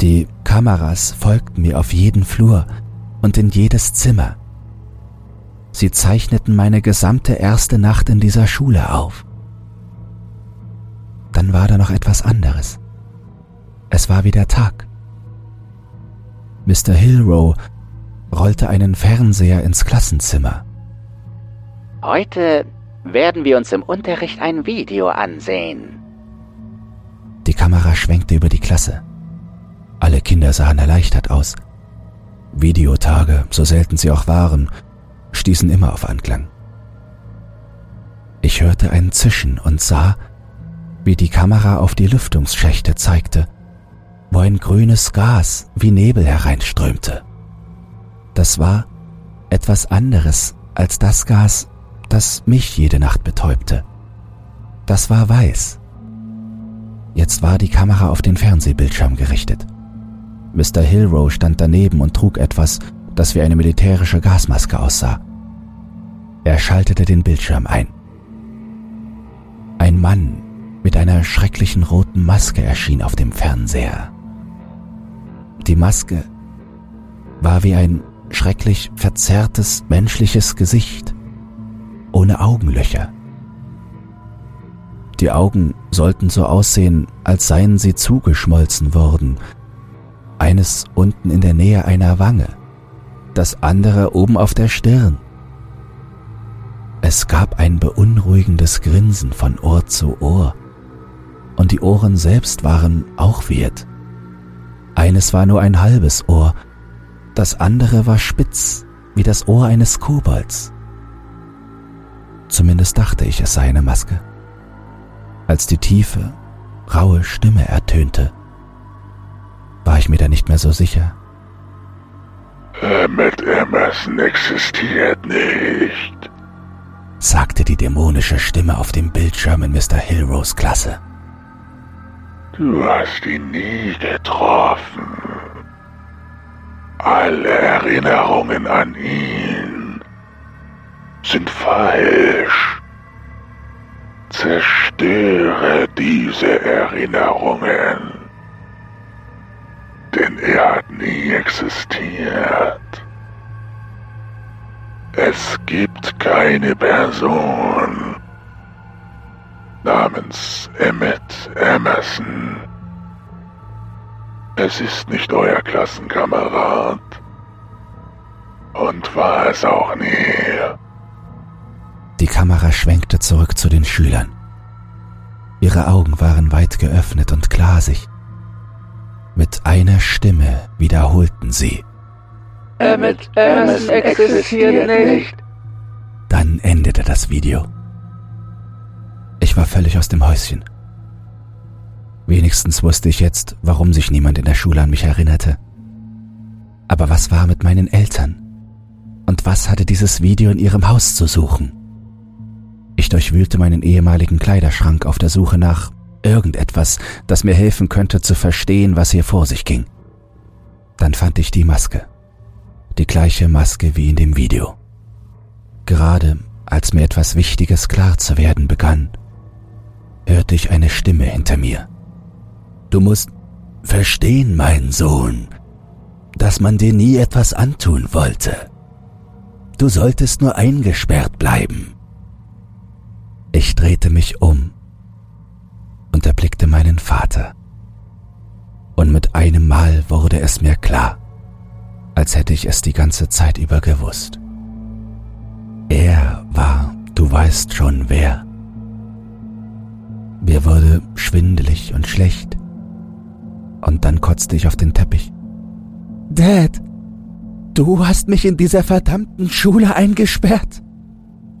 Die Kameras folgten mir auf jeden Flur und in jedes Zimmer. Sie zeichneten meine gesamte erste Nacht in dieser Schule auf. Dann war da noch etwas anderes. Es war wieder Tag. Mr. Hillrow rollte einen Fernseher ins Klassenzimmer. Heute werden wir uns im Unterricht ein Video ansehen. Die Kamera schwenkte über die Klasse. Alle Kinder sahen erleichtert aus. Videotage, so selten sie auch waren, stießen immer auf Anklang. Ich hörte ein Zischen und sah, wie die Kamera auf die Lüftungsschächte zeigte, wo ein grünes Gas wie Nebel hereinströmte. Das war etwas anderes als das Gas, das mich jede Nacht betäubte. Das war weiß. Jetzt war die Kamera auf den Fernsehbildschirm gerichtet. Mr. Hillrow stand daneben und trug etwas, das wie eine militärische Gasmaske aussah. Er schaltete den Bildschirm ein. Ein Mann mit einer schrecklichen roten Maske erschien auf dem Fernseher. Die Maske war wie ein schrecklich verzerrtes menschliches Gesicht, ohne Augenlöcher. Die Augen sollten so aussehen, als seien sie zugeschmolzen worden, eines unten in der Nähe einer Wange, das andere oben auf der Stirn. Es gab ein beunruhigendes Grinsen von Ohr zu Ohr, und die Ohren selbst waren auch weird. Eines war nur ein halbes Ohr, das andere war spitz wie das Ohr eines Kobolds. Zumindest dachte ich, es sei eine Maske. Als die tiefe, raue Stimme ertönte, war ich mir da nicht mehr so sicher. Emmett Emerson existiert nicht, sagte die dämonische Stimme auf dem Bildschirm in Mr. Hillrows Klasse. Du hast ihn nie getroffen. Alle Erinnerungen an ihn sind falsch. Zerstöre diese Erinnerungen. Denn er hat nie existiert. Es gibt keine Person namens Emmett Emerson. Es ist nicht euer Klassenkamerad. Und war es auch nie. Die Kamera schwenkte zurück zu den Schülern. Ihre Augen waren weit geöffnet und glasig. Mit einer Stimme wiederholten sie. Emmett Emerson existiert nicht. Dann endete das Video. Ich war völlig aus dem Häuschen. Wenigstens wusste ich jetzt, warum sich niemand in der Schule an mich erinnerte. Aber was war mit meinen Eltern? Und was hatte dieses Video in ihrem Haus zu suchen? Ich durchwühlte meinen ehemaligen Kleiderschrank auf der Suche nach irgendetwas, das mir helfen könnte zu verstehen, was hier vor sich ging. Dann fand ich die Maske. Die gleiche Maske wie in dem Video. Gerade als mir etwas Wichtiges klar zu werden begann, hörte ich eine Stimme hinter mir. Du musst verstehen, mein Sohn, dass man dir nie etwas antun wollte. Du solltest nur eingesperrt bleiben. Ich drehte mich um und erblickte meinen Vater. Und mit einem Mal wurde es mir klar, als hätte ich es die ganze Zeit über gewusst. Er war, du weißt schon wer. Mir wurde schwindelig und schlecht. Und dann kotzte ich auf den Teppich. Dad, du hast mich in dieser verdammten Schule eingesperrt.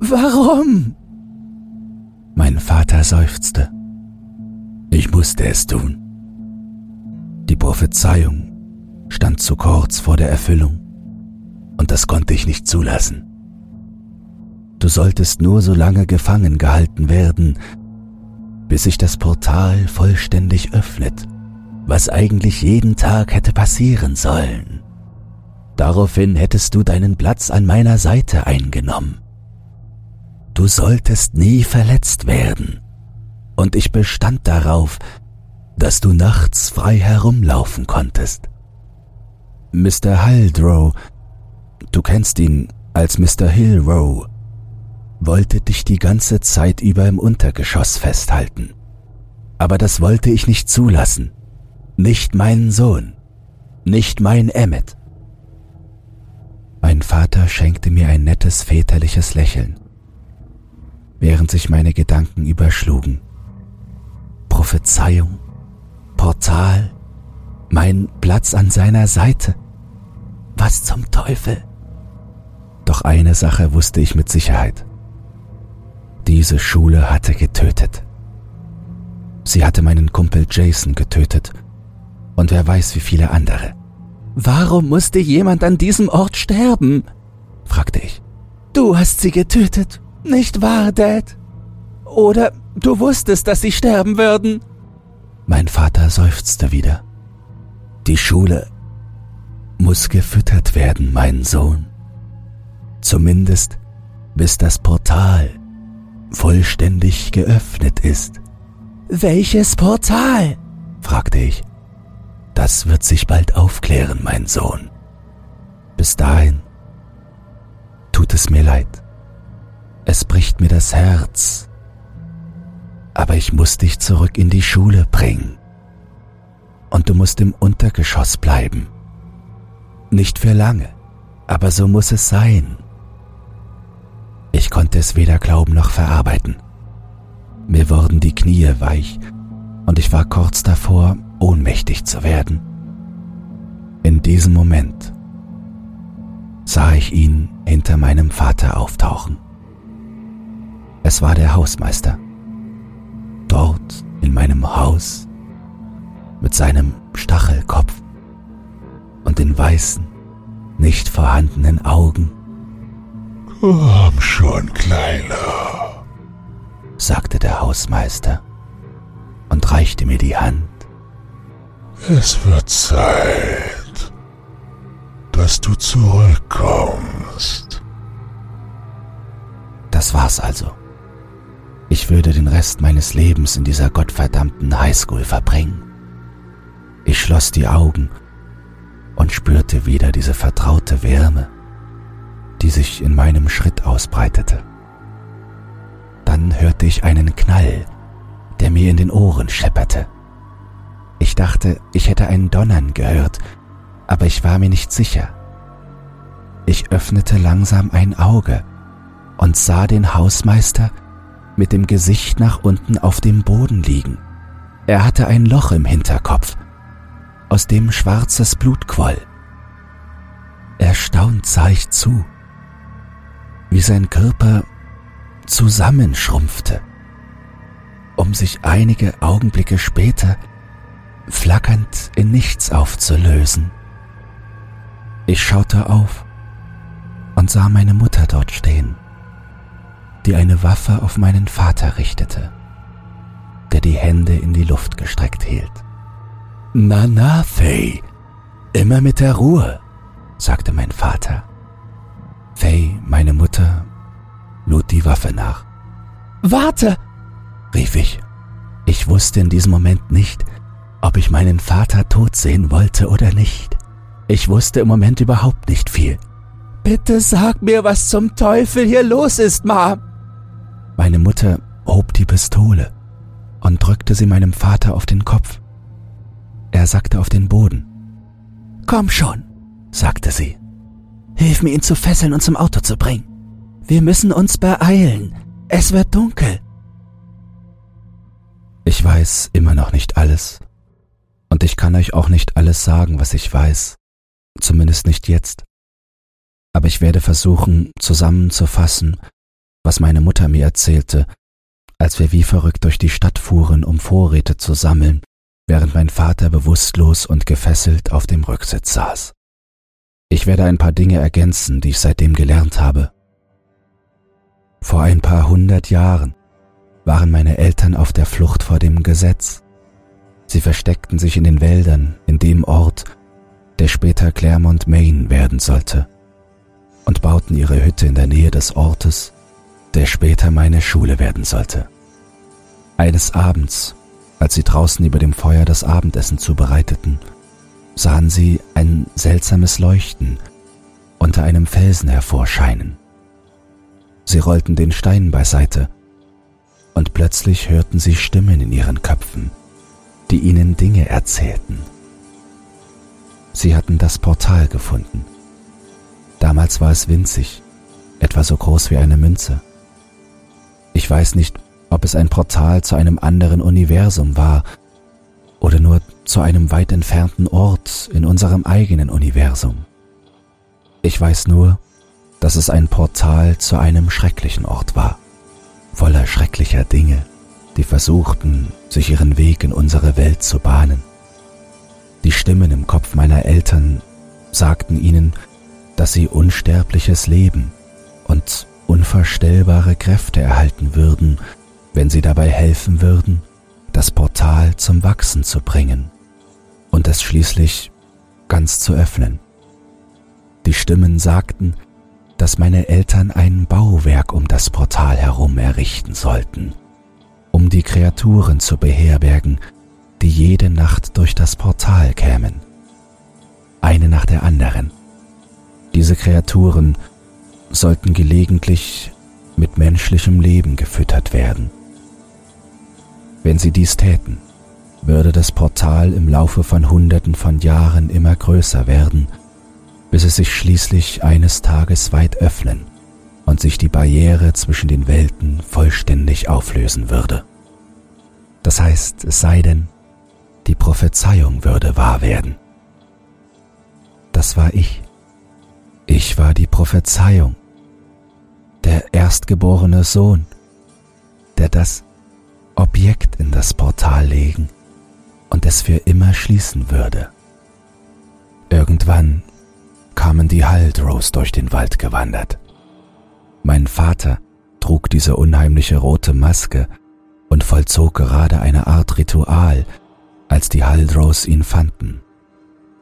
Warum? Mein Vater seufzte. Ich musste es tun. Die Prophezeiung stand zu kurz vor der Erfüllung und das konnte ich nicht zulassen. Du solltest nur so lange gefangen gehalten werden, bis sich das Portal vollständig öffnet was eigentlich jeden Tag hätte passieren sollen. Daraufhin hättest du deinen Platz an meiner Seite eingenommen. Du solltest nie verletzt werden, und ich bestand darauf, dass du nachts frei herumlaufen konntest. Mr. Haldrow, du kennst ihn als Mr. Hillrow, wollte dich die ganze Zeit über im Untergeschoss festhalten. Aber das wollte ich nicht zulassen. Nicht meinen Sohn, nicht mein Emmet. Mein Vater schenkte mir ein nettes väterliches Lächeln, während sich meine Gedanken überschlugen. Prophezeiung, Portal, mein Platz an seiner Seite. Was zum Teufel? Doch eine Sache wusste ich mit Sicherheit. Diese Schule hatte getötet. Sie hatte meinen Kumpel Jason getötet und wer weiß wie viele andere. Warum musste jemand an diesem Ort sterben? fragte ich. Du hast sie getötet, nicht wahr, Dad? Oder du wusstest, dass sie sterben würden? Mein Vater seufzte wieder. Die Schule muss gefüttert werden, mein Sohn. Zumindest bis das Portal vollständig geöffnet ist. Welches Portal? fragte ich. Das wird sich bald aufklären, mein Sohn. Bis dahin tut es mir leid. Es bricht mir das Herz. Aber ich muss dich zurück in die Schule bringen. Und du musst im Untergeschoss bleiben. Nicht für lange, aber so muss es sein. Ich konnte es weder glauben noch verarbeiten. Mir wurden die Knie weich und ich war kurz davor, ohnmächtig zu werden. In diesem Moment sah ich ihn hinter meinem Vater auftauchen. Es war der Hausmeister. Dort in meinem Haus mit seinem Stachelkopf und den weißen, nicht vorhandenen Augen. Komm schon, Kleiner, sagte der Hausmeister und reichte mir die Hand. Es wird Zeit, dass du zurückkommst. Das war's also. Ich würde den Rest meines Lebens in dieser gottverdammten Highschool verbringen. Ich schloss die Augen und spürte wieder diese vertraute Wärme, die sich in meinem Schritt ausbreitete. Dann hörte ich einen Knall, der mir in den Ohren schepperte. Ich dachte, ich hätte ein Donnern gehört, aber ich war mir nicht sicher. Ich öffnete langsam ein Auge und sah den Hausmeister mit dem Gesicht nach unten auf dem Boden liegen. Er hatte ein Loch im Hinterkopf, aus dem schwarzes Blut quoll. Erstaunt sah ich zu, wie sein Körper zusammenschrumpfte, um sich einige Augenblicke später flackernd in nichts aufzulösen. Ich schaute auf und sah meine Mutter dort stehen, die eine Waffe auf meinen Vater richtete, der die Hände in die Luft gestreckt hielt. Na, na, Faye, immer mit der Ruhe, sagte mein Vater. Faye, meine Mutter, lud die Waffe nach. Warte! rief ich. Ich wusste in diesem Moment nicht, ob ich meinen Vater tot sehen wollte oder nicht. Ich wusste im Moment überhaupt nicht viel. Bitte sag mir, was zum Teufel hier los ist, Ma. Meine Mutter hob die Pistole und drückte sie meinem Vater auf den Kopf. Er sackte auf den Boden. Komm schon, sagte sie. Hilf mir, ihn zu fesseln und zum Auto zu bringen. Wir müssen uns beeilen. Es wird dunkel. Ich weiß immer noch nicht alles. Und ich kann euch auch nicht alles sagen, was ich weiß. Zumindest nicht jetzt. Aber ich werde versuchen, zusammenzufassen, was meine Mutter mir erzählte, als wir wie verrückt durch die Stadt fuhren, um Vorräte zu sammeln, während mein Vater bewusstlos und gefesselt auf dem Rücksitz saß. Ich werde ein paar Dinge ergänzen, die ich seitdem gelernt habe. Vor ein paar hundert Jahren waren meine Eltern auf der Flucht vor dem Gesetz. Sie versteckten sich in den Wäldern, in dem Ort, der später Claremont, Maine werden sollte, und bauten ihre Hütte in der Nähe des Ortes, der später meine Schule werden sollte. Eines Abends, als sie draußen über dem Feuer das Abendessen zubereiteten, sahen sie ein seltsames Leuchten unter einem Felsen hervorscheinen. Sie rollten den Stein beiseite, und plötzlich hörten sie Stimmen in ihren Köpfen, die ihnen Dinge erzählten. Sie hatten das Portal gefunden. Damals war es winzig, etwa so groß wie eine Münze. Ich weiß nicht, ob es ein Portal zu einem anderen Universum war oder nur zu einem weit entfernten Ort in unserem eigenen Universum. Ich weiß nur, dass es ein Portal zu einem schrecklichen Ort war, voller schrecklicher Dinge, die versuchten, sich ihren Weg in unsere Welt zu bahnen. Die Stimmen im Kopf meiner Eltern sagten ihnen, dass sie unsterbliches Leben und unvorstellbare Kräfte erhalten würden, wenn sie dabei helfen würden, das Portal zum Wachsen zu bringen und es schließlich ganz zu öffnen. Die Stimmen sagten, dass meine Eltern ein Bauwerk um das Portal herum errichten sollten, um die Kreaturen zu beherbergen, die jede Nacht durch das Portal kämen. Eine nach der anderen. Diese Kreaturen sollten gelegentlich mit menschlichem Leben gefüttert werden. Wenn sie dies täten, würde das Portal im Laufe von Hunderten von Jahren immer größer werden, bis es sich schließlich eines Tages weit öffnen und sich die Barriere zwischen den Welten vollständig auflösen würde. Das heißt, es sei denn, die Prophezeiung würde wahr werden. Das war ich. Ich war die Prophezeiung, der erstgeborene Sohn, der das Objekt in das Portal legen und es für immer schließen würde. Irgendwann kamen die Haldros durch den Wald gewandert. Mein Vater trug diese unheimliche rote Maske und vollzog gerade eine Art Ritual, als die Haldros ihn fanden.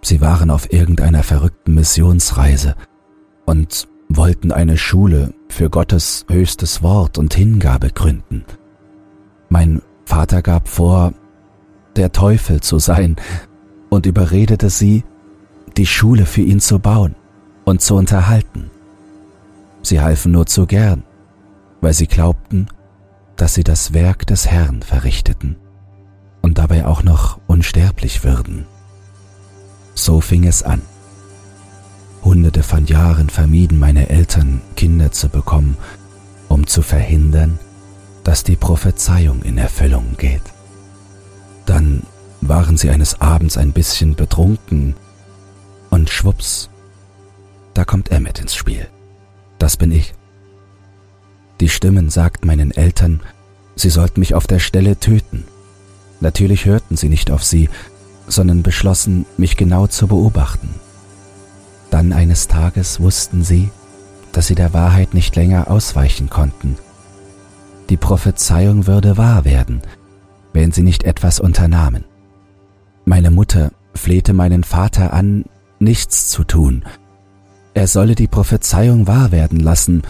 Sie waren auf irgendeiner verrückten Missionsreise und wollten eine Schule für Gottes höchstes Wort und Hingabe gründen – mein Vater gab vor, der Teufel zu sein und überredete sie, die Schule für ihn zu bauen und zu unterhalten. Sie halfen nur zu gern, weil sie glaubten, dass sie das Werk des Herrn verrichteten und dabei auch noch unsterblich würden. So fing es an. Hunderte von Jahren vermieden meine Eltern, Kinder zu bekommen, um zu verhindern, dass die Prophezeiung in Erfüllung geht. Dann waren sie eines Abends ein bisschen betrunken und schwups, da kommt Emmet ins Spiel. Das bin ich. Die Stimmen sagten meinen Eltern, sie sollten mich auf der Stelle töten. Natürlich hörten sie nicht auf sie, sondern beschlossen, mich genau zu beobachten. Dann eines Tages wussten sie, dass sie der Wahrheit nicht länger ausweichen konnten. Die Prophezeiung würde wahr werden, wenn sie nicht etwas unternahmen. Meine Mutter flehte meinen Vater an, nichts zu tun. Er solle die Prophezeiung wahr werden lassen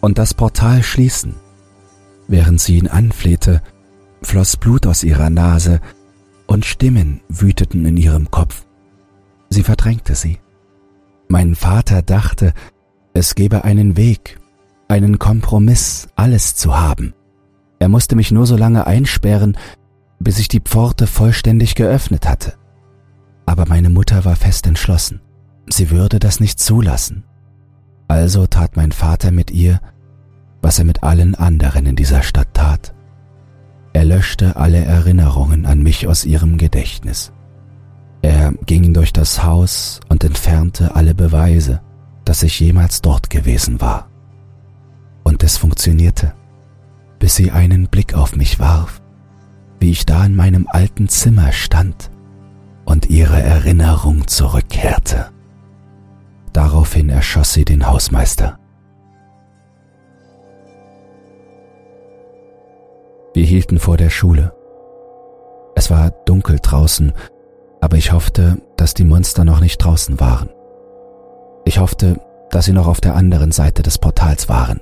und das Portal schließen. Während sie ihn anflehte, floss Blut aus ihrer Nase und Stimmen wüteten in ihrem Kopf. Sie verdrängte sie. Mein Vater dachte, es gebe einen Weg, einen Kompromiss, alles zu haben. Er musste mich nur so lange einsperren, bis ich die Pforte vollständig geöffnet hatte. Aber meine Mutter war fest entschlossen. Sie würde das nicht zulassen. Also tat mein Vater mit ihr, was er mit allen anderen in dieser Stadt tat. Er löschte alle Erinnerungen an mich aus ihrem Gedächtnis. Er ging durch das Haus und entfernte alle Beweise, dass ich jemals dort gewesen war. Und es funktionierte, bis sie einen Blick auf mich warf, wie ich da in meinem alten Zimmer stand und ihre Erinnerung zurückkehrte. Daraufhin erschoss sie den Hausmeister. Wir hielten vor der Schule. Es war dunkel draußen, aber ich hoffte, dass die Monster noch nicht draußen waren. Ich hoffte, dass sie noch auf der anderen Seite des Portals waren.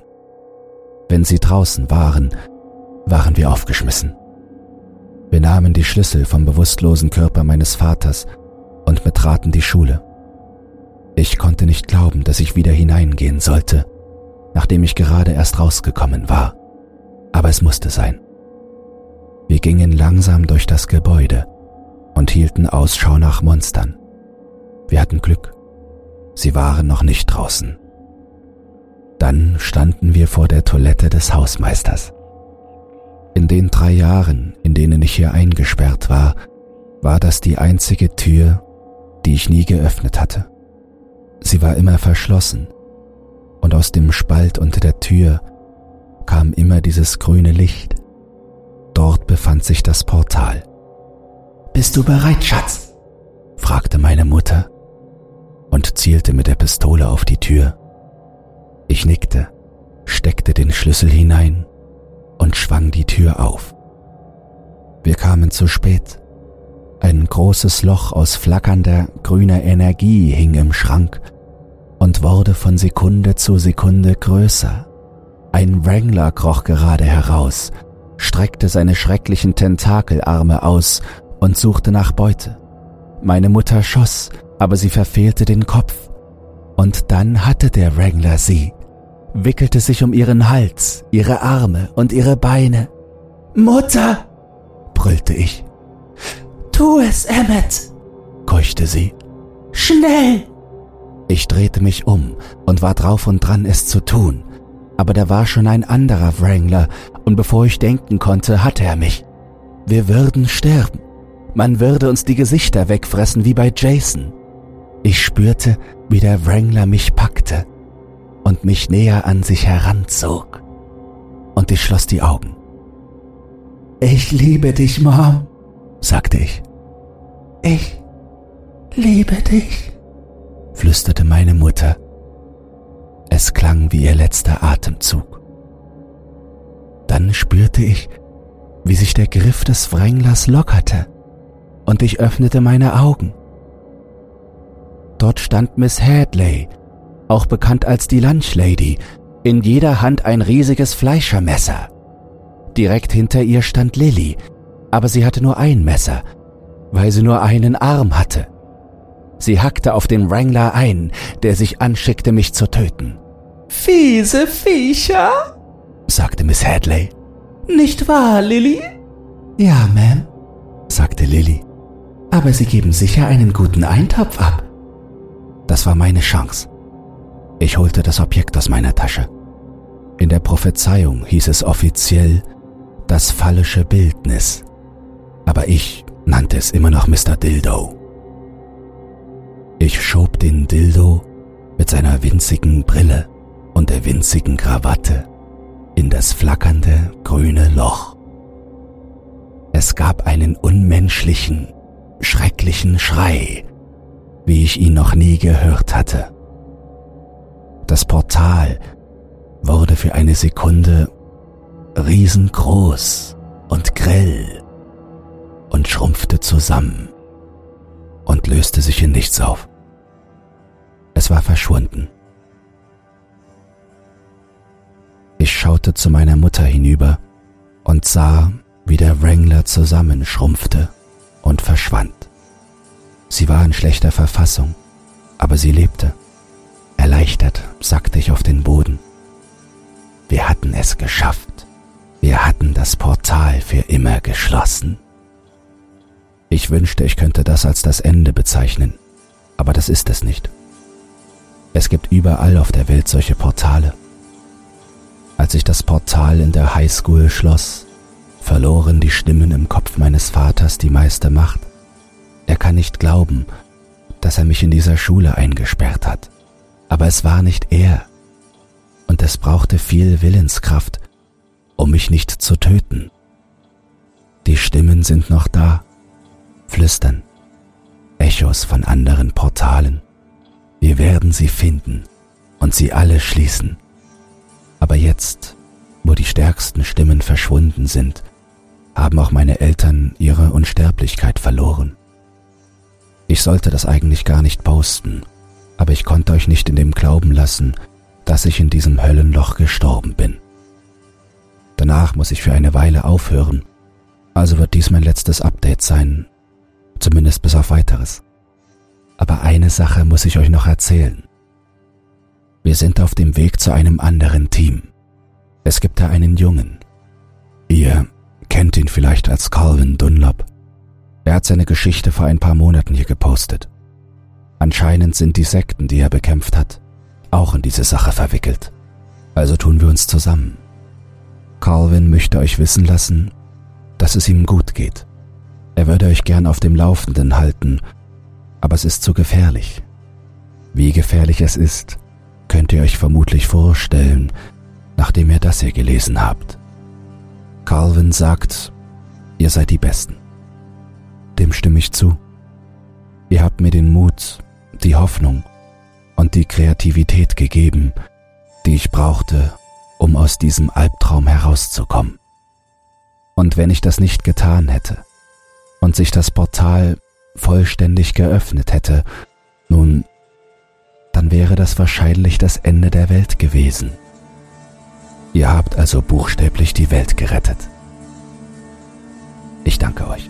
Wenn sie draußen waren, waren wir aufgeschmissen. Wir nahmen die Schlüssel vom bewusstlosen Körper meines Vaters und betraten die Schule. Ich konnte nicht glauben, dass ich wieder hineingehen sollte, nachdem ich gerade erst rausgekommen war. Aber es musste sein. Wir gingen langsam durch das Gebäude und hielten Ausschau nach Monstern. Wir hatten Glück. Sie waren noch nicht draußen. Dann standen wir vor der Toilette des Hausmeisters. In den drei Jahren, in denen ich hier eingesperrt war, war das die einzige Tür, die ich nie geöffnet hatte. Sie war immer verschlossen, und aus dem Spalt unter der Tür kam immer dieses grüne Licht. Dort befand sich das Portal. Bist du bereit, Schatz? fragte meine Mutter und zielte mit der Pistole auf die Tür. Ich nickte, steckte den Schlüssel hinein und schwang die Tür auf. Wir kamen zu spät. Ein großes Loch aus flackernder grüner Energie hing im Schrank und wurde von Sekunde zu Sekunde größer. Ein Wrangler kroch gerade heraus streckte seine schrecklichen Tentakelarme aus und suchte nach Beute. Meine Mutter schoss, aber sie verfehlte den Kopf. Und dann hatte der Wrangler sie, wickelte sich um ihren Hals, ihre Arme und ihre Beine. Mutter! brüllte ich. Tu es, Emmet! keuchte sie. Schnell! Ich drehte mich um und war drauf und dran, es zu tun aber da war schon ein anderer Wrangler, und bevor ich denken konnte, hatte er mich. Wir würden sterben. Man würde uns die Gesichter wegfressen wie bei Jason. Ich spürte, wie der Wrangler mich packte und mich näher an sich heranzog. Und ich schloss die Augen. Ich liebe dich, Mom, sagte ich. Ich liebe dich, flüsterte meine Mutter es klang wie ihr letzter Atemzug. Dann spürte ich, wie sich der Griff des Wränglers lockerte, und ich öffnete meine Augen. Dort stand Miss Hadley, auch bekannt als die Lunchlady, in jeder Hand ein riesiges Fleischermesser. Direkt hinter ihr stand Lilly, aber sie hatte nur ein Messer, weil sie nur einen Arm hatte. Sie hackte auf den Wrangler ein, der sich anschickte, mich zu töten. Fiese Viecher, sagte Miss Hadley. Nicht wahr, Lilly? Ja, Ma'am, sagte Lilly. Aber Sie geben sicher einen guten Eintopf ab. Das war meine Chance. Ich holte das Objekt aus meiner Tasche. In der Prophezeiung hieß es offiziell das fallische Bildnis, aber ich nannte es immer noch Mr. Dildo. Ich schob den Dildo mit seiner winzigen Brille und der winzigen Krawatte in in das flackernde grüne Loch. Es gab einen unmenschlichen, schrecklichen Schrei, wie ich ihn noch nie gehört hatte. Das Portal wurde für eine Sekunde riesengroß und grell und schrumpfte zusammen und löste sich in nichts auf. Es war verschwunden. Ich schaute zu meiner Mutter hinüber und sah, wie der Wrangler zusammenschrumpfte und verschwand. Sie war in schlechter Verfassung, aber sie lebte. Erleichtert sackte ich auf den Boden. Wir hatten es geschafft. Wir hatten das Portal für immer geschlossen. Ich wünschte, ich könnte das als das Ende bezeichnen, aber das ist es nicht. Es gibt überall auf der Welt solche Portale. Als ich das Portal in der Highschool schloss, verloren die Stimmen im Kopf meines Vaters die meiste Macht. Er kann nicht glauben, dass er mich in dieser Schule eingesperrt hat. Aber es war nicht er. Und es brauchte viel Willenskraft, um mich nicht zu töten. Die Stimmen sind noch da, flüstern, Echos von anderen Portalen. Wir werden sie finden und sie alle schließen. Aber jetzt, wo die stärksten Stimmen verschwunden sind, haben auch meine Eltern ihre Unsterblichkeit verloren. Ich sollte das eigentlich gar nicht posten, aber ich konnte euch nicht in dem Glauben lassen, dass ich in diesem Höllenloch gestorben bin. Danach muss ich für eine Weile aufhören, also wird dies mein letztes Update sein, zumindest bis auf weiteres. Aber eine Sache muss ich euch noch erzählen. Wir sind auf dem Weg zu einem anderen Team. Es gibt da einen Jungen. Ihr kennt ihn vielleicht als Calvin Dunlop. Er hat seine Geschichte vor ein paar Monaten hier gepostet. Anscheinend sind die Sekten, die er bekämpft hat, auch in diese Sache verwickelt. Also tun wir uns zusammen. Calvin möchte euch wissen lassen, dass es ihm gut geht. Er würde euch gern auf dem Laufenden halten, aber es ist zu gefährlich. Wie gefährlich es ist, könnt ihr euch vermutlich vorstellen, nachdem ihr das hier gelesen habt. Calvin sagt, ihr seid die Besten. Dem stimme ich zu. Ihr habt mir den Mut, die Hoffnung und die Kreativität gegeben, die ich brauchte, um aus diesem Albtraum herauszukommen. Und wenn ich das nicht getan hätte und sich das Portal vollständig geöffnet hätte, nun dann wäre das wahrscheinlich das Ende der Welt gewesen. Ihr habt also buchstäblich die Welt gerettet. Ich danke euch.